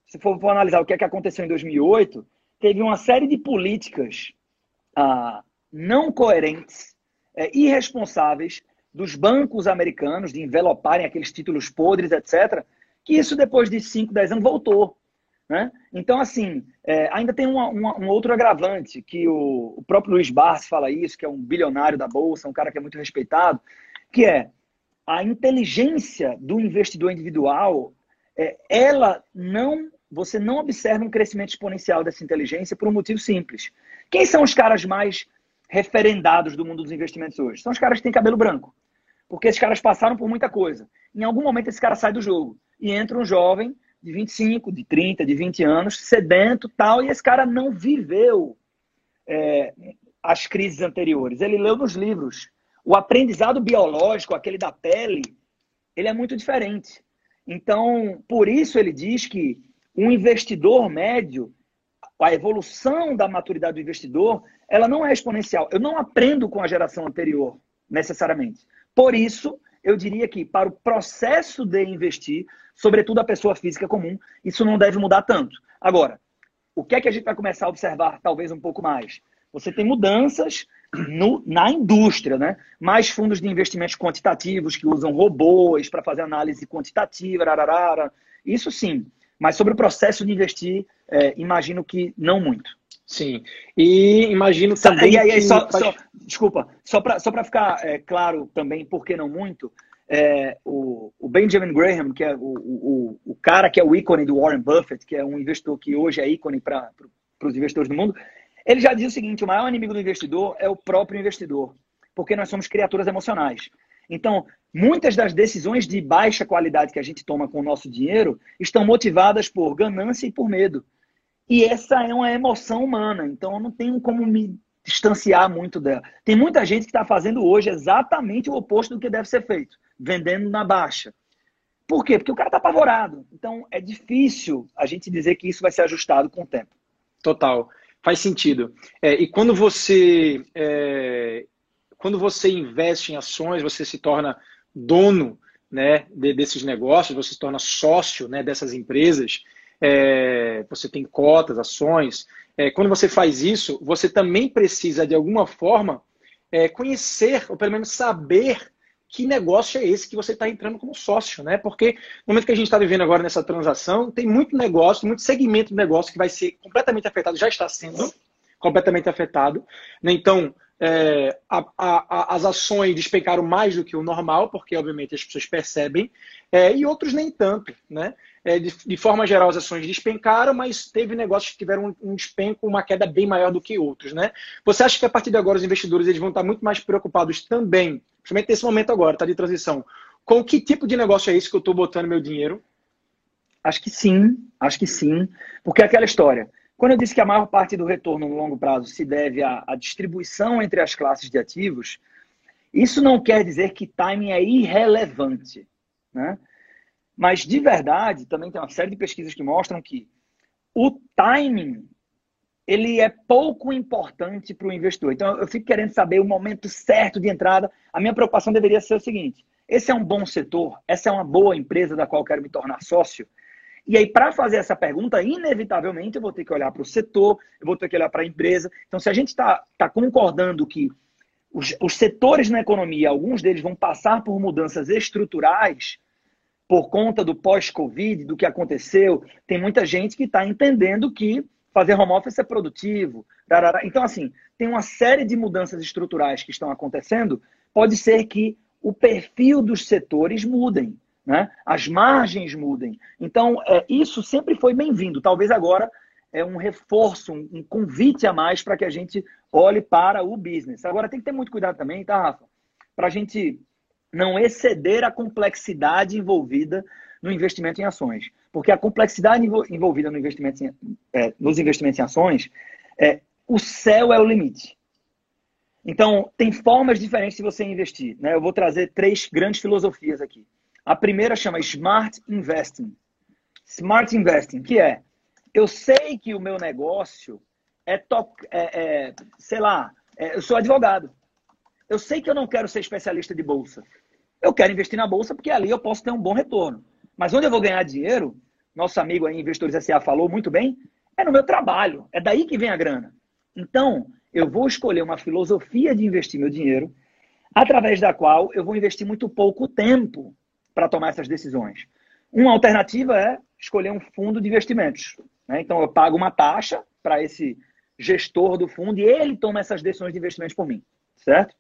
Se for, for analisar o que é que aconteceu em 2008, teve uma série de políticas ah, não coerentes, é, irresponsáveis dos bancos americanos de enveloparem aqueles títulos podres, etc., que isso depois de 5, 10 anos voltou. Né? Então, assim, é, ainda tem uma, uma, um outro agravante, que o, o próprio Luiz Barsi fala isso, que é um bilionário da Bolsa, um cara que é muito respeitado, que é a inteligência do investidor individual, é, ela não, você não observa um crescimento exponencial dessa inteligência por um motivo simples. Quem são os caras mais referendados do mundo dos investimentos hoje? São os caras que têm cabelo branco. Porque esses caras passaram por muita coisa. Em algum momento esse cara sai do jogo e entra um jovem de 25, de 30, de 20 anos, sedento tal, e esse cara não viveu é, as crises anteriores. Ele leu nos livros. O aprendizado biológico, aquele da pele, ele é muito diferente. Então, por isso ele diz que um investidor médio, a evolução da maturidade do investidor, ela não é exponencial. Eu não aprendo com a geração anterior, necessariamente. Por isso, eu diria que para o processo de investir, sobretudo a pessoa física comum, isso não deve mudar tanto. Agora, o que é que a gente vai começar a observar talvez um pouco mais? Você tem mudanças no, na indústria, né? Mais fundos de investimentos quantitativos que usam robôs para fazer análise quantitativa, rararara. isso sim. Mas sobre o processo de investir, é, imagino que não muito. Sim. E imagino também. E aí, só, faz... só, desculpa, só para só ficar é, claro também, por que não muito, é, o, o, Benjamin Graham, que é o, o, o, cara que é o ícone do Warren Buffett, que é um investidor que hoje é ícone para os investidores do mundo, ele já diz o seguinte: o maior inimigo do investidor é o próprio investidor, porque nós somos criaturas emocionais. Então, muitas das decisões de baixa qualidade que a gente toma com o nosso dinheiro estão motivadas por ganância e por medo. E essa é uma emoção humana, então eu não tenho como me distanciar muito dela. Tem muita gente que está fazendo hoje exatamente o oposto do que deve ser feito, vendendo na baixa. Por quê? Porque o cara está apavorado. Então é difícil a gente dizer que isso vai ser ajustado com o tempo. Total. Faz sentido. É, e quando você é, quando você investe em ações, você se torna dono né, de, desses negócios, você se torna sócio né, dessas empresas é, você tem cotas, ações. É, quando você faz isso, você também precisa, de alguma forma, é, conhecer, ou pelo menos saber que negócio é esse que você está entrando como sócio, né? Porque no momento que a gente está vivendo agora nessa transação, tem muito negócio, muito segmento de negócio que vai ser completamente afetado, já está sendo completamente afetado. Né? Então, é, a, a, as ações despencaram mais do que o normal, porque obviamente as pessoas percebem, é, e outros nem tanto. Né? É, de, de, forma geral, as ações despencaram, mas teve negócios que tiveram um, um despenco, uma queda bem maior do que outros. Né? Você acha que a partir de agora os investidores eles vão estar muito mais preocupados também, principalmente nesse momento agora, está de transição, com que tipo de negócio é esse que eu estou botando meu dinheiro? Acho que sim, acho que sim, porque é aquela história. Quando eu disse que a maior parte do retorno no longo prazo se deve à, à distribuição entre as classes de ativos, isso não quer dizer que timing é irrelevante. Né? Mas, de verdade, também tem uma série de pesquisas que mostram que o timing ele é pouco importante para o investidor. Então, eu fico querendo saber o momento certo de entrada. A minha preocupação deveria ser o seguinte: esse é um bom setor, essa é uma boa empresa da qual quero me tornar sócio. E aí, para fazer essa pergunta, inevitavelmente eu vou ter que olhar para o setor, eu vou ter que olhar para a empresa. Então, se a gente está tá concordando que os, os setores na economia, alguns deles vão passar por mudanças estruturais por conta do pós-Covid, do que aconteceu, tem muita gente que está entendendo que fazer home office é produtivo. Então, assim, tem uma série de mudanças estruturais que estão acontecendo. Pode ser que o perfil dos setores mudem né? as margens mudem. Então, é, isso sempre foi bem-vindo. Talvez agora é um reforço, um, um convite a mais para que a gente olhe para o business. Agora, tem que ter muito cuidado também, tá, Rafa? Para a gente não exceder a complexidade envolvida no investimento em ações. Porque a complexidade envolvida no investimento em, é, nos investimentos em ações, é, o céu é o limite. Então, tem formas diferentes de você investir. Né? Eu vou trazer três grandes filosofias aqui. A primeira chama Smart Investing. Smart Investing, que é, eu sei que o meu negócio é, to é, é sei lá, é, eu sou advogado. Eu sei que eu não quero ser especialista de bolsa. Eu quero investir na bolsa porque ali eu posso ter um bom retorno. Mas onde eu vou ganhar dinheiro, nosso amigo aí, Investidores SA, falou muito bem, é no meu trabalho. É daí que vem a grana. Então, eu vou escolher uma filosofia de investir meu dinheiro, através da qual eu vou investir muito pouco tempo para tomar essas decisões. Uma alternativa é escolher um fundo de investimentos. Né? Então, eu pago uma taxa para esse gestor do fundo e ele toma essas decisões de investimentos por mim, certo?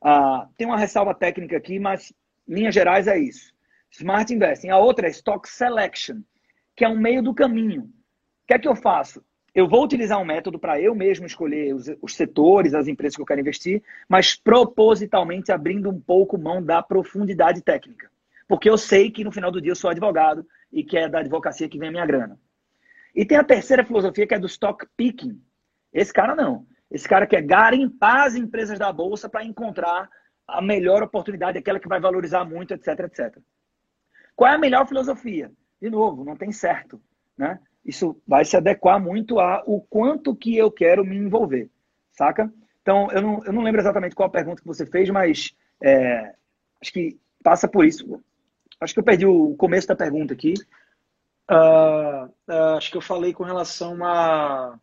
Ah, tem uma ressalva técnica aqui, mas linhas gerais é isso. Smart Investing. A outra é Stock Selection, que é um meio do caminho. O que é que eu faço? Eu vou utilizar um método para eu mesmo escolher os, os, setores, as empresas que eu quero investir, mas propositalmente abrindo um pouco mão da profundidade técnica. Porque eu sei que no final do dia eu sou advogado e que é da advocacia que vem a minha grana. E tem a terceira filosofia que é do stock picking. Esse cara não. Esse cara quer garimpar as empresas da bolsa para encontrar a melhor oportunidade, aquela que vai valorizar muito, etc, etc. Qual é a melhor filosofia? De novo, não tem certo, né? Isso vai se adequar muito a o quanto que eu quero me envolver, saca? Então, eu não, eu não lembro exatamente qual a pergunta que você fez, mas é, acho que passa por isso. Acho que eu perdi o começo da pergunta aqui. Uh, uh, acho que eu falei com relação a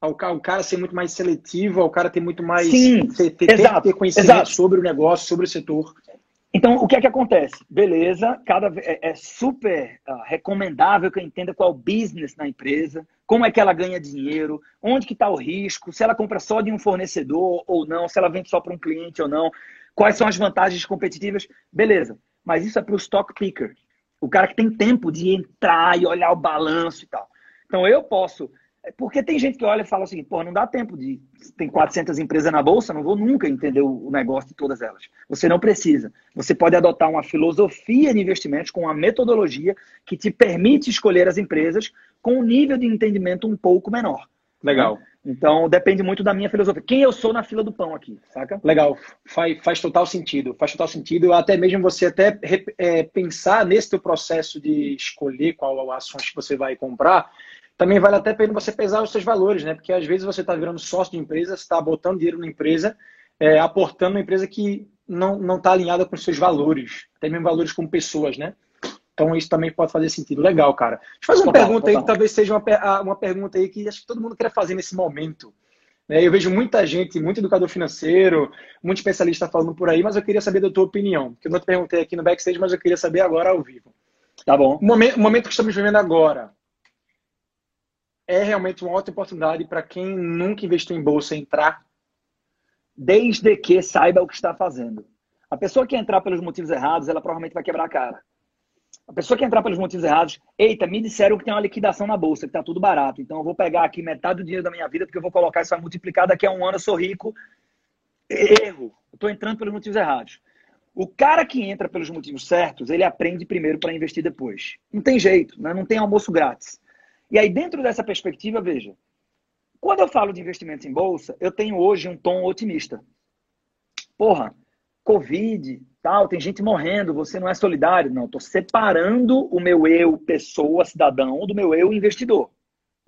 ao, ao, cara ser muito mais seletivo, ao cara ter muito mais Sim, ter, ter, exato, ter conhecimento exato. sobre o negócio, sobre o setor. Então, o que é que acontece? Beleza, cada é, é super uh, recomendável que eu entenda qual é o business na empresa, como é que ela ganha dinheiro, onde que está o risco, se ela compra só de um fornecedor ou não, se ela vende só para um cliente ou não, quais são as vantagens competitivas, beleza. Mas isso é para o stock picker. O cara que tem tempo de entrar e olhar o balanço e tal. Então eu posso. Porque tem gente que olha e fala assim, pô, não dá tempo de. Tem 400 empresas na bolsa, não vou nunca entender o negócio de todas elas. Você não precisa. Você pode adotar uma filosofia de investimentos com uma metodologia que te permite escolher as empresas com um nível de entendimento um pouco menor. Legal. Né? Então depende muito da minha filosofia. Quem eu sou na fila do pão aqui, saca? Legal, faz, faz total sentido. Faz total sentido. Até mesmo você até é, pensar nesse teu processo de escolher qual ações que você vai comprar, também vale até a pena você pesar os seus valores, né? Porque às vezes você está virando sócio de empresa, está botando dinheiro na empresa, é, aportando na empresa que não está alinhada com os seus valores, até mesmo valores como pessoas, né? Então isso também pode fazer sentido. Legal, cara. Deixa eu fazer uma total, pergunta total. aí que talvez seja uma, uma pergunta aí que acho que todo mundo quer fazer nesse momento. Né? Eu vejo muita gente, muito educador financeiro, muito especialista falando por aí, mas eu queria saber da tua opinião. Que eu não te perguntei aqui no backstage, mas eu queria saber agora ao vivo. Tá bom. O momento, o momento que estamos vivendo agora é realmente uma ótima oportunidade para quem nunca investiu em bolsa entrar? desde que saiba o que está fazendo. A pessoa que entrar pelos motivos errados, ela provavelmente vai quebrar a cara. A pessoa que entrar pelos motivos errados, eita, me disseram que tem uma liquidação na bolsa, que tá tudo barato. Então eu vou pegar aqui metade do dinheiro da minha vida, porque eu vou colocar isso vai multiplicar daqui a um ano, eu sou rico. Erro. Tô entrando pelos motivos errados. O cara que entra pelos motivos certos, ele aprende primeiro para investir depois. Não tem jeito, né? não tem almoço grátis. E aí, dentro dessa perspectiva, veja, quando eu falo de investimentos em bolsa, eu tenho hoje um tom otimista. Porra, Covid, tal, tem gente morrendo, você não é solidário. Não, estou separando o meu eu, pessoa, cidadão, do meu eu, investidor.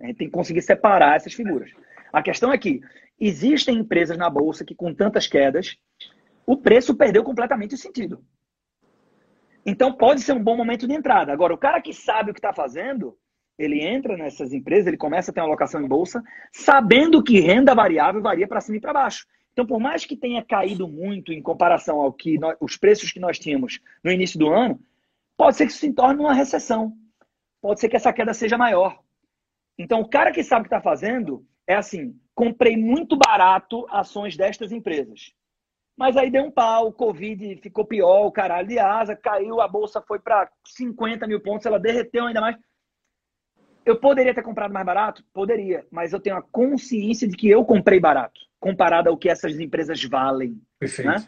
A gente tem que conseguir separar essas figuras. A questão é que existem empresas na bolsa que, com tantas quedas, o preço perdeu completamente o sentido. Então, pode ser um bom momento de entrada. Agora, o cara que sabe o que está fazendo, ele entra nessas empresas, ele começa a ter uma alocação em bolsa, sabendo que renda variável varia para cima e para baixo. Então, por mais que tenha caído muito em comparação ao que nós, os preços que nós tínhamos no início do ano, pode ser que isso se torne uma recessão. Pode ser que essa queda seja maior. Então, o cara que sabe o que está fazendo é assim: comprei muito barato ações destas empresas. Mas aí deu um pau, o Covid ficou pior, o caralho de asa, caiu, a bolsa foi para 50 mil pontos, ela derreteu ainda mais. Eu poderia ter comprado mais barato? Poderia, mas eu tenho a consciência de que eu comprei barato, comparado ao que essas empresas valem. Perfeito. Né?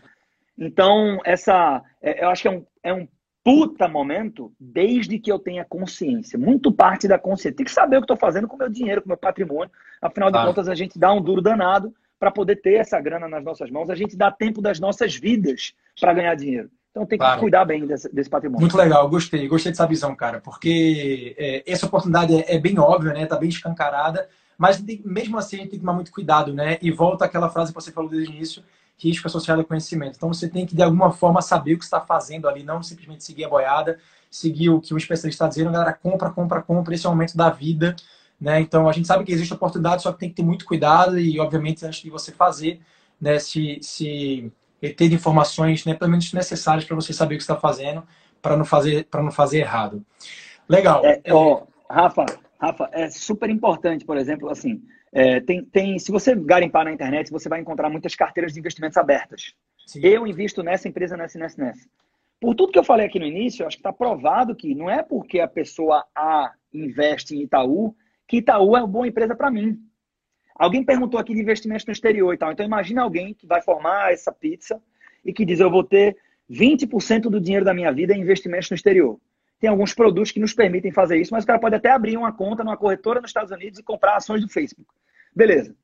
Então, essa, é, eu acho que é um, é um puta momento desde que eu tenha consciência. Muito parte da consciência. Tem que saber o que estou fazendo com o meu dinheiro, com o meu patrimônio. Afinal de contas, a gente dá um duro danado para poder ter essa grana nas nossas mãos. A gente dá tempo das nossas vidas para ganhar dinheiro. Então tem que claro. cuidar bem desse, desse, patrimônio. Muito legal, gostei, gostei dessa visão, cara, porque é, essa oportunidade é, é, bem óbvia, né? Tá bem escancarada, mas mesmo assim a gente tem que tomar muito cuidado, né? E volta àquela frase que você falou desde o início, risco associado ao conhecimento. Então você tem que de alguma forma saber o que está fazendo ali, não simplesmente seguir a boiada, seguir o que o especialista está dizendo, galera, compra, compra, compra, esse é o momento da vida, né? Então a gente sabe que existe oportunidade, só que tem que ter muito cuidado e obviamente antes de você fazer, né, se, se ter informações, né, pelo menos necessárias para você saber o que está fazendo, para não fazer para não fazer errado. Legal. É, ó, Rafa, Rafa, é super importante, por exemplo, assim, é, tem, tem, se você garimpar na internet, você vai encontrar muitas carteiras de investimentos abertas. Sim. Eu invisto nessa empresa, nessa, nessa, nessa. Por tudo que eu falei aqui no início, acho que está provado que não é porque a pessoa A investe em Itaú que Itaú é uma boa empresa para mim. Alguém perguntou aqui de investimentos no exterior e tal. Então, imagina alguém que vai formar essa pizza e que diz: Eu vou ter 20% do dinheiro da minha vida em investimentos no exterior. Tem alguns produtos que nos permitem fazer isso, mas o cara pode até abrir uma conta numa corretora nos Estados Unidos e comprar ações do Facebook. Beleza.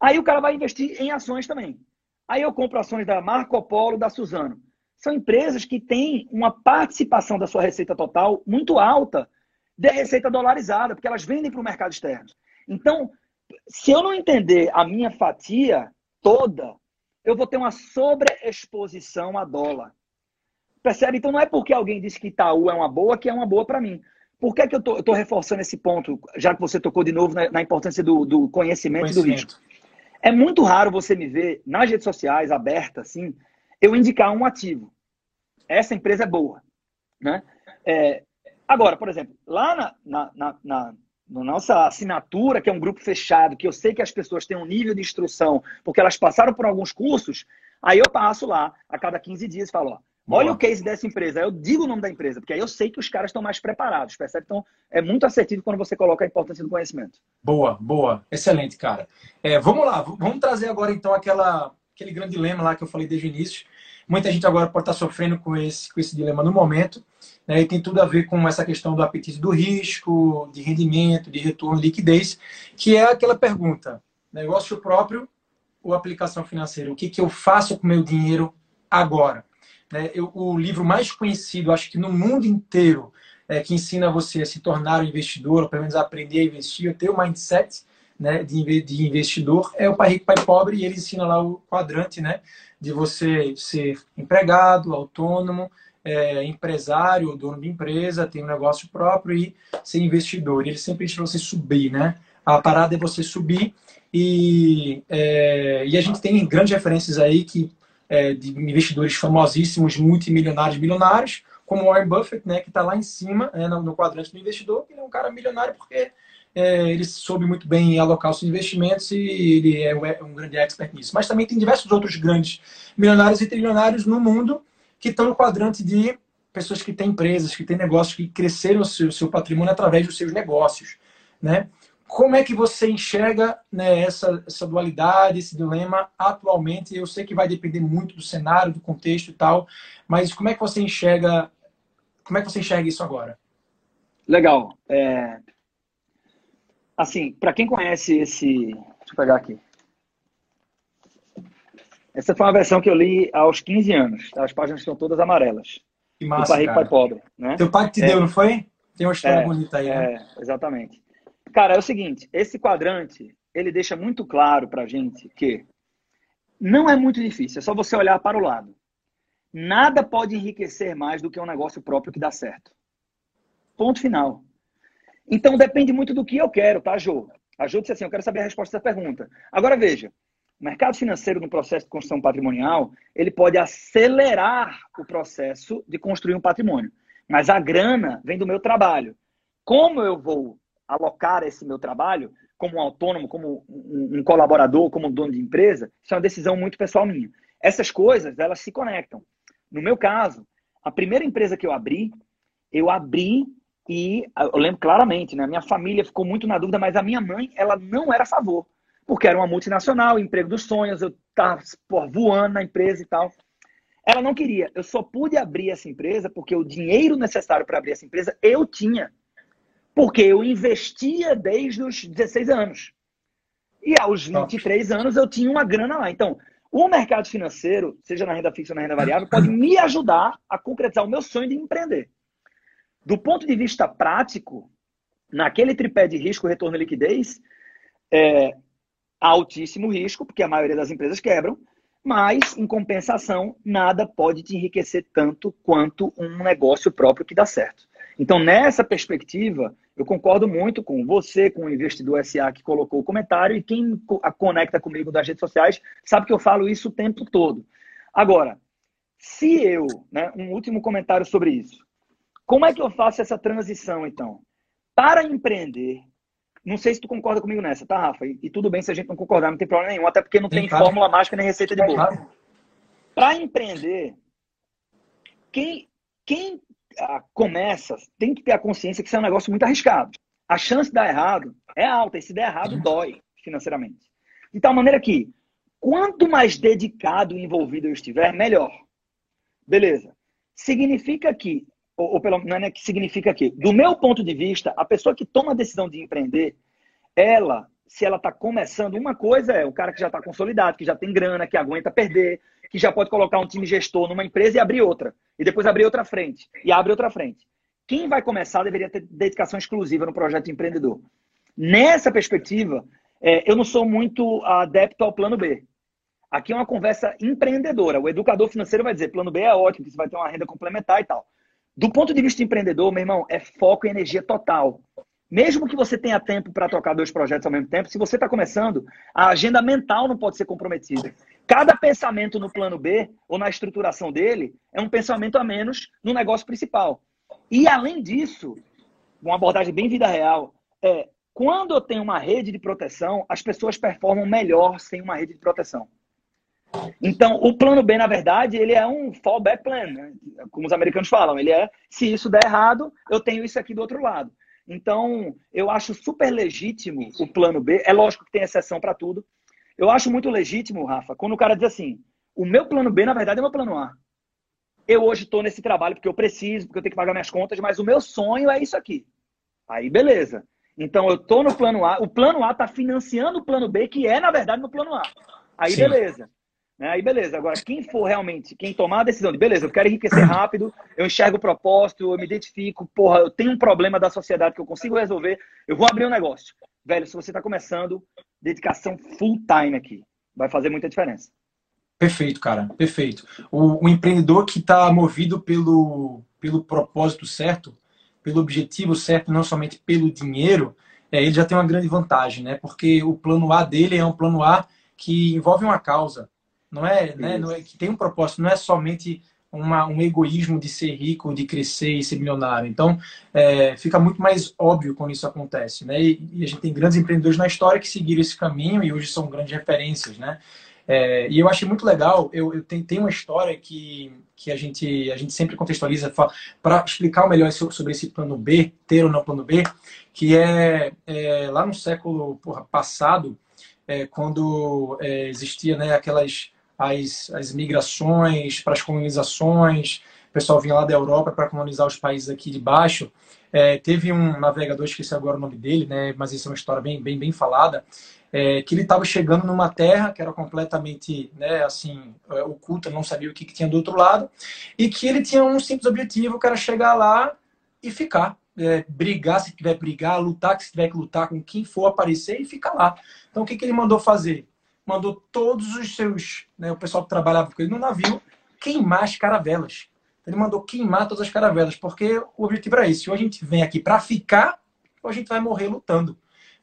Aí o cara vai investir em ações também. Aí eu compro ações da Marco Polo, da Suzano. São empresas que têm uma participação da sua receita total muito alta de receita dolarizada, porque elas vendem para o mercado externo. Então, se eu não entender a minha fatia toda, eu vou ter uma sobreexposição a dólar. Percebe? Então não é porque alguém disse que Itaú é uma boa que é uma boa para mim. Por que, que eu estou reforçando esse ponto, já que você tocou de novo na, na importância do, do conhecimento, conhecimento, e do risco? É muito raro você me ver nas redes sociais, aberta, assim, eu indicar um ativo. Essa empresa é boa. Né? É, agora, por exemplo, lá na, na, na, na na nossa assinatura, que é um grupo fechado, que eu sei que as pessoas têm um nível de instrução, porque elas passaram por alguns cursos, aí eu passo lá a cada 15 dias e falo, ó, olha Boa. o case dessa empresa. Eu digo o nome da empresa, porque aí eu sei que os caras estão mais preparados, percebe? Então, é muito assertivo quando você coloca a importância do conhecimento. Boa, boa. Excelente, cara. É, vamos lá, vamos trazer agora então aquela, aquele grande dilema lá que eu falei desde o início. Muita gente agora pode estar sofrendo com esse, com esse dilema no momento, né, e tem tudo a ver com essa questão do apetite do risco, de rendimento, de retorno, liquidez, que é aquela pergunta: negócio próprio ou aplicação financeira? O que, que eu faço com o meu dinheiro agora? Né, eu, o livro mais conhecido, acho que no mundo inteiro, é, que ensina você a se tornar um investidor, ou pelo menos a aprender a investir, ter o mindset né, de, de investidor, é o Pai Rico, Pai Pobre, e ele ensina lá o quadrante né, de você ser empregado, autônomo, é, empresário, dono de empresa, tem um negócio próprio e ser investidor. Ele sempre para você subir, né? A parada é você subir e, é, e a gente tem grandes referências aí que, é, de investidores famosíssimos, multimilionários, milionários, como Warren Buffett, né, que está lá em cima, né, no, no quadrante do investidor, ele é um cara milionário porque é, ele soube muito bem alocar os investimentos e ele é, é um grande expert nisso. Mas também tem diversos outros grandes milionários e trilionários no mundo que estão no quadrante de pessoas que têm empresas, que têm negócios, que cresceram o seu, seu patrimônio através dos seus negócios, né? Como é que você enxerga né, essa, essa dualidade, esse dilema atualmente? Eu sei que vai depender muito do cenário, do contexto e tal, mas como é que você enxerga, como é que você enxerga isso agora? Legal. É... Assim, para quem conhece esse, deixa eu pegar aqui. Essa foi uma versão que eu li aos 15 anos. Tá? As páginas estão todas amarelas. Que massa, pai rico, pai pobre. Né? Teu pai que te é, deu, não foi? Tem uma história é, bonita aí, né? É, exatamente. Cara, é o seguinte, esse quadrante, ele deixa muito claro pra gente que não é muito difícil, é só você olhar para o lado. Nada pode enriquecer mais do que um negócio próprio que dá certo. Ponto final. Então depende muito do que eu quero, tá, Jô? A Jô disse assim, eu quero saber a resposta dessa pergunta. Agora veja, o mercado financeiro no processo de construção patrimonial, ele pode acelerar o processo de construir um patrimônio. Mas a grana vem do meu trabalho. Como eu vou alocar esse meu trabalho como um autônomo, como um colaborador, como um dono de empresa, isso é uma decisão muito pessoal minha. Essas coisas, elas se conectam. No meu caso, a primeira empresa que eu abri, eu abri e eu lembro claramente, né? Minha família ficou muito na dúvida, mas a minha mãe, ela não era a favor, porque era uma multinacional, emprego dos sonhos, eu estava voando na empresa e tal. Ela não queria. Eu só pude abrir essa empresa porque o dinheiro necessário para abrir essa empresa eu tinha. Porque eu investia desde os 16 anos. E aos 23 anos eu tinha uma grana lá. Então, o mercado financeiro, seja na renda fixa ou na renda variável, pode me ajudar a concretizar o meu sonho de empreender. Do ponto de vista prático, naquele tripé de risco, retorno e liquidez, é altíssimo risco, porque a maioria das empresas quebram, mas, em compensação, nada pode te enriquecer tanto quanto um negócio próprio que dá certo. Então, nessa perspectiva, eu concordo muito com você, com o investidor SA que colocou o comentário e quem conecta comigo das redes sociais sabe que eu falo isso o tempo todo. Agora, se eu, né, um último comentário sobre isso. Como é que eu faço essa transição, então? Para empreender, não sei se tu concorda comigo nessa, tá, Rafa? E, e tudo bem se a gente não concordar, não tem problema nenhum, até porque não tem, tem fórmula mágica nem receita de bolo. Para empreender, quem, quem começa, tem que ter a consciência que isso é um negócio muito arriscado. A chance de dar errado é alta, e se der errado, uhum. dói financeiramente. De tal maneira que, quanto mais dedicado e envolvido eu estiver, melhor. Beleza. Significa que, ou, ou pelo não é que significa que, do meu ponto de vista, a pessoa que toma a decisão de empreender, ela, se ela está começando, uma coisa é o cara que já está consolidado, que já tem grana, que aguenta perder, que já pode colocar um time gestor numa empresa e abrir outra. E depois abrir outra frente. E abre outra frente. Quem vai começar deveria ter dedicação exclusiva no projeto empreendedor. Nessa perspectiva, é, eu não sou muito adepto ao plano B. Aqui é uma conversa empreendedora. O educador financeiro vai dizer, plano B é ótimo, que você vai ter uma renda complementar e tal. Do ponto de vista empreendedor, meu irmão, é foco e energia total. Mesmo que você tenha tempo para tocar dois projetos ao mesmo tempo, se você está começando, a agenda mental não pode ser comprometida. Cada pensamento no plano B ou na estruturação dele é um pensamento a menos no negócio principal. E além disso, uma abordagem bem vida real, é quando eu tenho uma rede de proteção, as pessoas performam melhor sem uma rede de proteção. Então, o plano B, na verdade, ele é um fallback plan, né? como os americanos falam. Ele é, se isso der errado, eu tenho isso aqui do outro lado. Então, eu acho super legítimo o plano B. É lógico que tem exceção para tudo. Eu acho muito legítimo, Rafa, quando o cara diz assim: o meu plano B, na verdade, é meu plano A. Eu hoje estou nesse trabalho porque eu preciso, porque eu tenho que pagar minhas contas, mas o meu sonho é isso aqui. Aí, beleza. Então, eu estou no plano A. O plano A está financiando o plano B, que é, na verdade, no plano A. Aí, Sim. beleza. Né? Aí, beleza. Agora, quem for realmente, quem tomar a decisão de, beleza, eu quero enriquecer rápido, eu enxergo o propósito, eu me identifico, porra, eu tenho um problema da sociedade que eu consigo resolver, eu vou abrir um negócio. Velho, se você está começando, dedicação full time aqui. Vai fazer muita diferença. Perfeito, cara. Perfeito. O, o empreendedor que está movido pelo, pelo propósito certo, pelo objetivo certo, não somente pelo dinheiro, é, ele já tem uma grande vantagem, né? Porque o plano A dele é um plano A que envolve uma causa. Não é, né? Não é que tem um propósito, não é somente uma, um egoísmo de ser rico, de crescer e ser milionário. Então, é, fica muito mais óbvio quando isso acontece, né? E, e, a gente tem grandes empreendedores na história que seguiram esse caminho e hoje são grandes referências, né? É, e eu achei muito legal, eu, eu tenho, tenho, uma história que, que a, gente, a gente sempre contextualiza para explicar melhor sobre esse plano B, ter ou não plano B, que é, é lá no século porra, passado, é, quando é, existia né, aquelas as, as migrações para as colonizações, o pessoal vinha lá da Europa para colonizar os países aqui de baixo. É, teve um navegador, esqueci agora o nome dele, né, mas isso é uma história bem, bem, bem falada, é, que ele estava chegando numa terra que era completamente né, assim é, oculta, não sabia o que, que, tinha do outro lado, e que ele tinha um simples objetivo, que era chegar lá e ficar. É, brigar se tiver brigar, lutar se tiver que lutar com quem for aparecer e ficar lá. Então o que, que ele mandou fazer? Mandou todos os seus, né, o pessoal que trabalhava com ele no navio, queimar as caravelas. Ele mandou queimar todas as caravelas, porque o objetivo era esse. Ou a gente vem aqui para ficar, ou a gente vai morrer lutando.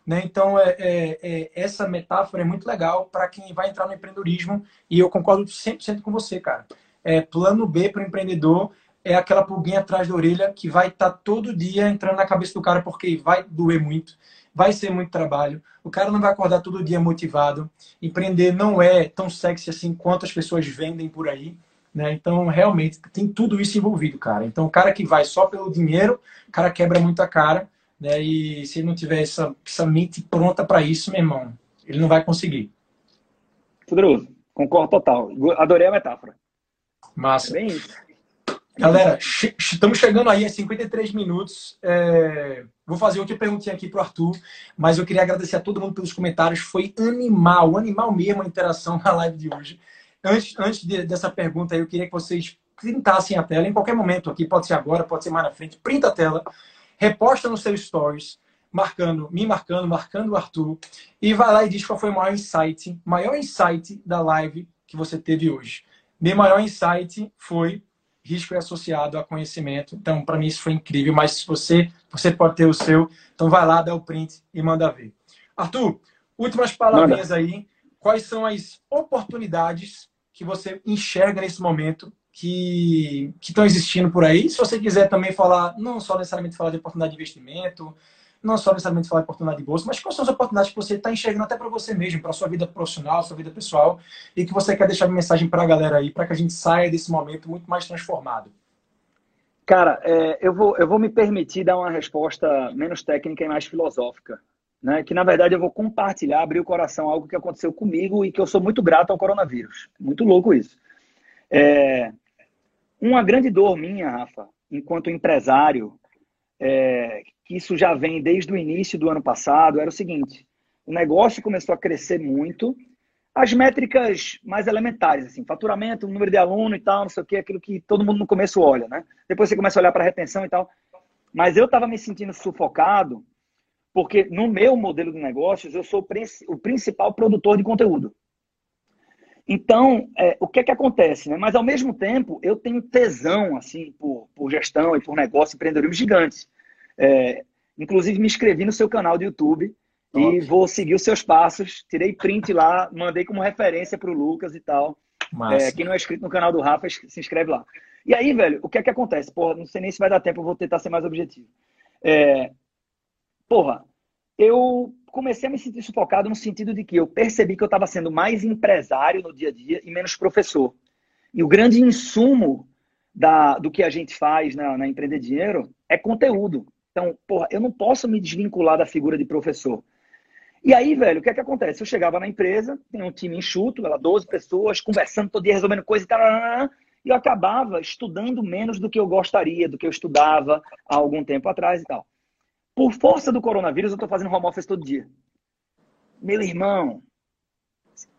Né? Então, é, é, é, essa metáfora é muito legal para quem vai entrar no empreendedorismo e eu concordo 100% com você, cara. É, plano B para o empreendedor é aquela pulguinha atrás da orelha que vai estar tá todo dia entrando na cabeça do cara porque vai doer muito, vai ser muito trabalho, o cara não vai acordar todo dia motivado. Empreender não é tão sexy assim quanto as pessoas vendem por aí. Né? Então, realmente, tem tudo isso envolvido, cara. Então, o cara que vai só pelo dinheiro, o cara quebra muito a cara. Né? E se ele não tiver essa, essa mente pronta para isso, meu irmão, ele não vai conseguir. Poderoso. Concordo total. Adorei a metáfora. Massa. É bem isso. Galera, estamos chegando aí a 53 minutos. É... Vou fazer outra perguntinha aqui para o Arthur, mas eu queria agradecer a todo mundo pelos comentários. Foi animal, animal mesmo a interação na live de hoje. Antes, antes de, dessa pergunta, eu queria que vocês printassem a tela em qualquer momento aqui, pode ser agora, pode ser mais na frente. Printa a tela reposta no seu stories, marcando, me marcando, marcando o Arthur, e vai lá e diz qual foi o maior insight, maior insight da live que você teve hoje. Meu maior insight foi risco é associado a conhecimento. Então, para mim isso foi incrível, mas se você, você pode ter o seu, então vai lá, dá o print e manda ver. Arthur, últimas palavrinhas aí. Quais são as oportunidades que você enxerga nesse momento que estão existindo por aí. Se você quiser também falar, não só necessariamente falar de oportunidade de investimento, não só necessariamente falar de oportunidade de bolsa, mas quais são as oportunidades que você está enxergando até para você mesmo, para sua vida profissional, sua vida pessoal, e que você quer deixar uma mensagem para a galera aí, para que a gente saia desse momento muito mais transformado. Cara, é, eu, vou, eu vou me permitir dar uma resposta menos técnica e mais filosófica. Né? Que na verdade eu vou compartilhar, abrir o coração, algo que aconteceu comigo e que eu sou muito grato ao coronavírus. Muito louco isso. É, uma grande dor minha, Rafa, enquanto empresário, é, que isso já vem desde o início do ano passado, era o seguinte: o negócio começou a crescer muito, as métricas mais elementares, assim, faturamento, número de aluno e tal, não sei o que, aquilo que todo mundo no começo olha, né? Depois você começa a olhar para retenção e tal. Mas eu estava me sentindo sufocado, porque no meu modelo de negócios eu sou o principal produtor de conteúdo. Então, é, o que é que acontece? Né? Mas, ao mesmo tempo, eu tenho tesão assim por, por gestão e por negócio empreendedorismo gigantes. É, inclusive, me inscrevi no seu canal do YouTube e vou seguir os seus passos. Tirei print lá, mandei como referência para o Lucas e tal. É, quem não é inscrito no canal do Rafa, se inscreve lá. E aí, velho, o que é que acontece? Porra, não sei nem se vai dar tempo, eu vou tentar ser mais objetivo. É, porra, eu comecei a me sentir sufocado no sentido de que eu percebi que eu estava sendo mais empresário no dia a dia e menos professor. E o grande insumo da, do que a gente faz na, na Empreender Dinheiro é conteúdo. Então, porra, eu não posso me desvincular da figura de professor. E aí, velho, o que é que acontece? Eu chegava na empresa, tem um time enxuto, ela 12 pessoas, conversando todo dia, resolvendo coisa e tal, e eu acabava estudando menos do que eu gostaria, do que eu estudava há algum tempo atrás e tal. Por força do coronavírus, eu estou fazendo home office todo dia. Meu irmão,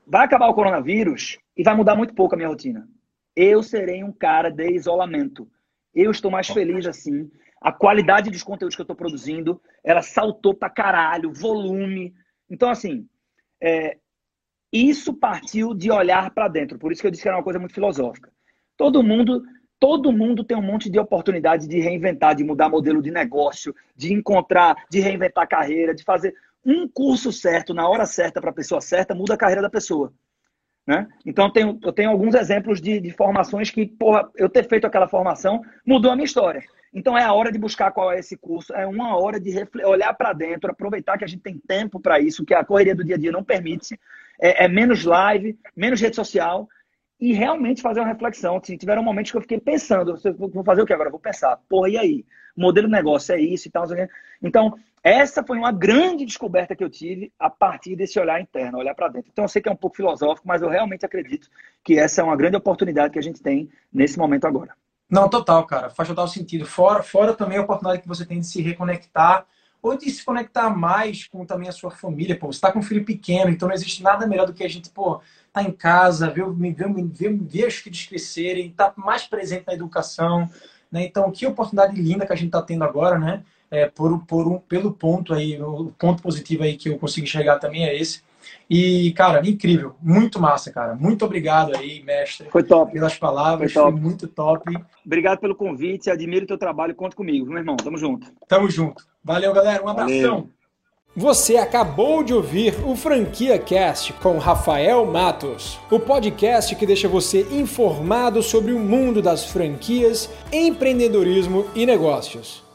vai acabar o coronavírus e vai mudar muito pouco a minha rotina. Eu serei um cara de isolamento. Eu estou mais feliz assim. A qualidade dos conteúdos que eu estou produzindo, ela saltou pra caralho, volume. Então, assim, é, isso partiu de olhar para dentro. Por isso que eu disse que era uma coisa muito filosófica. Todo mundo Todo mundo tem um monte de oportunidade de reinventar, de mudar modelo de negócio, de encontrar, de reinventar carreira, de fazer um curso certo na hora certa para a pessoa certa, muda a carreira da pessoa. Né? Então, eu tenho, eu tenho alguns exemplos de, de formações que, porra, eu ter feito aquela formação mudou a minha história. Então, é a hora de buscar qual é esse curso, é uma hora de olhar para dentro, aproveitar que a gente tem tempo para isso, que a correria do dia a dia não permite. É, é, menos live, menos rede social e realmente fazer uma reflexão. Tiveram momentos que eu fiquei pensando, vou fazer o que agora? Vou pensar, porra, e aí? Modelo de negócio é isso e tal. Então, essa foi uma grande descoberta que eu tive a partir desse olhar interno, olhar para dentro. Então, eu sei que é um pouco filosófico, mas eu realmente acredito que essa é uma grande oportunidade que a gente tem nesse momento agora. Não, total, cara. Faz total sentido. Fora, fora também a oportunidade que você tem de se reconectar ou de se conectar mais com também a sua família. Pô, você está com um filho pequeno, então não existe nada melhor do que a gente, pô, tá em casa, ver, ver, ver, ver os filhos crescerem, estar tá mais presente na educação. Né? Então, que oportunidade linda que a gente está tendo agora, né? É, por, por um, pelo ponto aí, o ponto positivo aí que eu consigo enxergar também é esse. E, cara, incrível, muito massa, cara. Muito obrigado aí, mestre. Foi top. Pelas palavras, foi, foi muito top. Obrigado pelo convite, admiro o teu trabalho, conta comigo, meu irmão. Tamo junto. Tamo junto. Valeu, galera. Um abração. Valeu. Você acabou de ouvir o Franquia Cast com Rafael Matos, o podcast que deixa você informado sobre o mundo das franquias, empreendedorismo e negócios.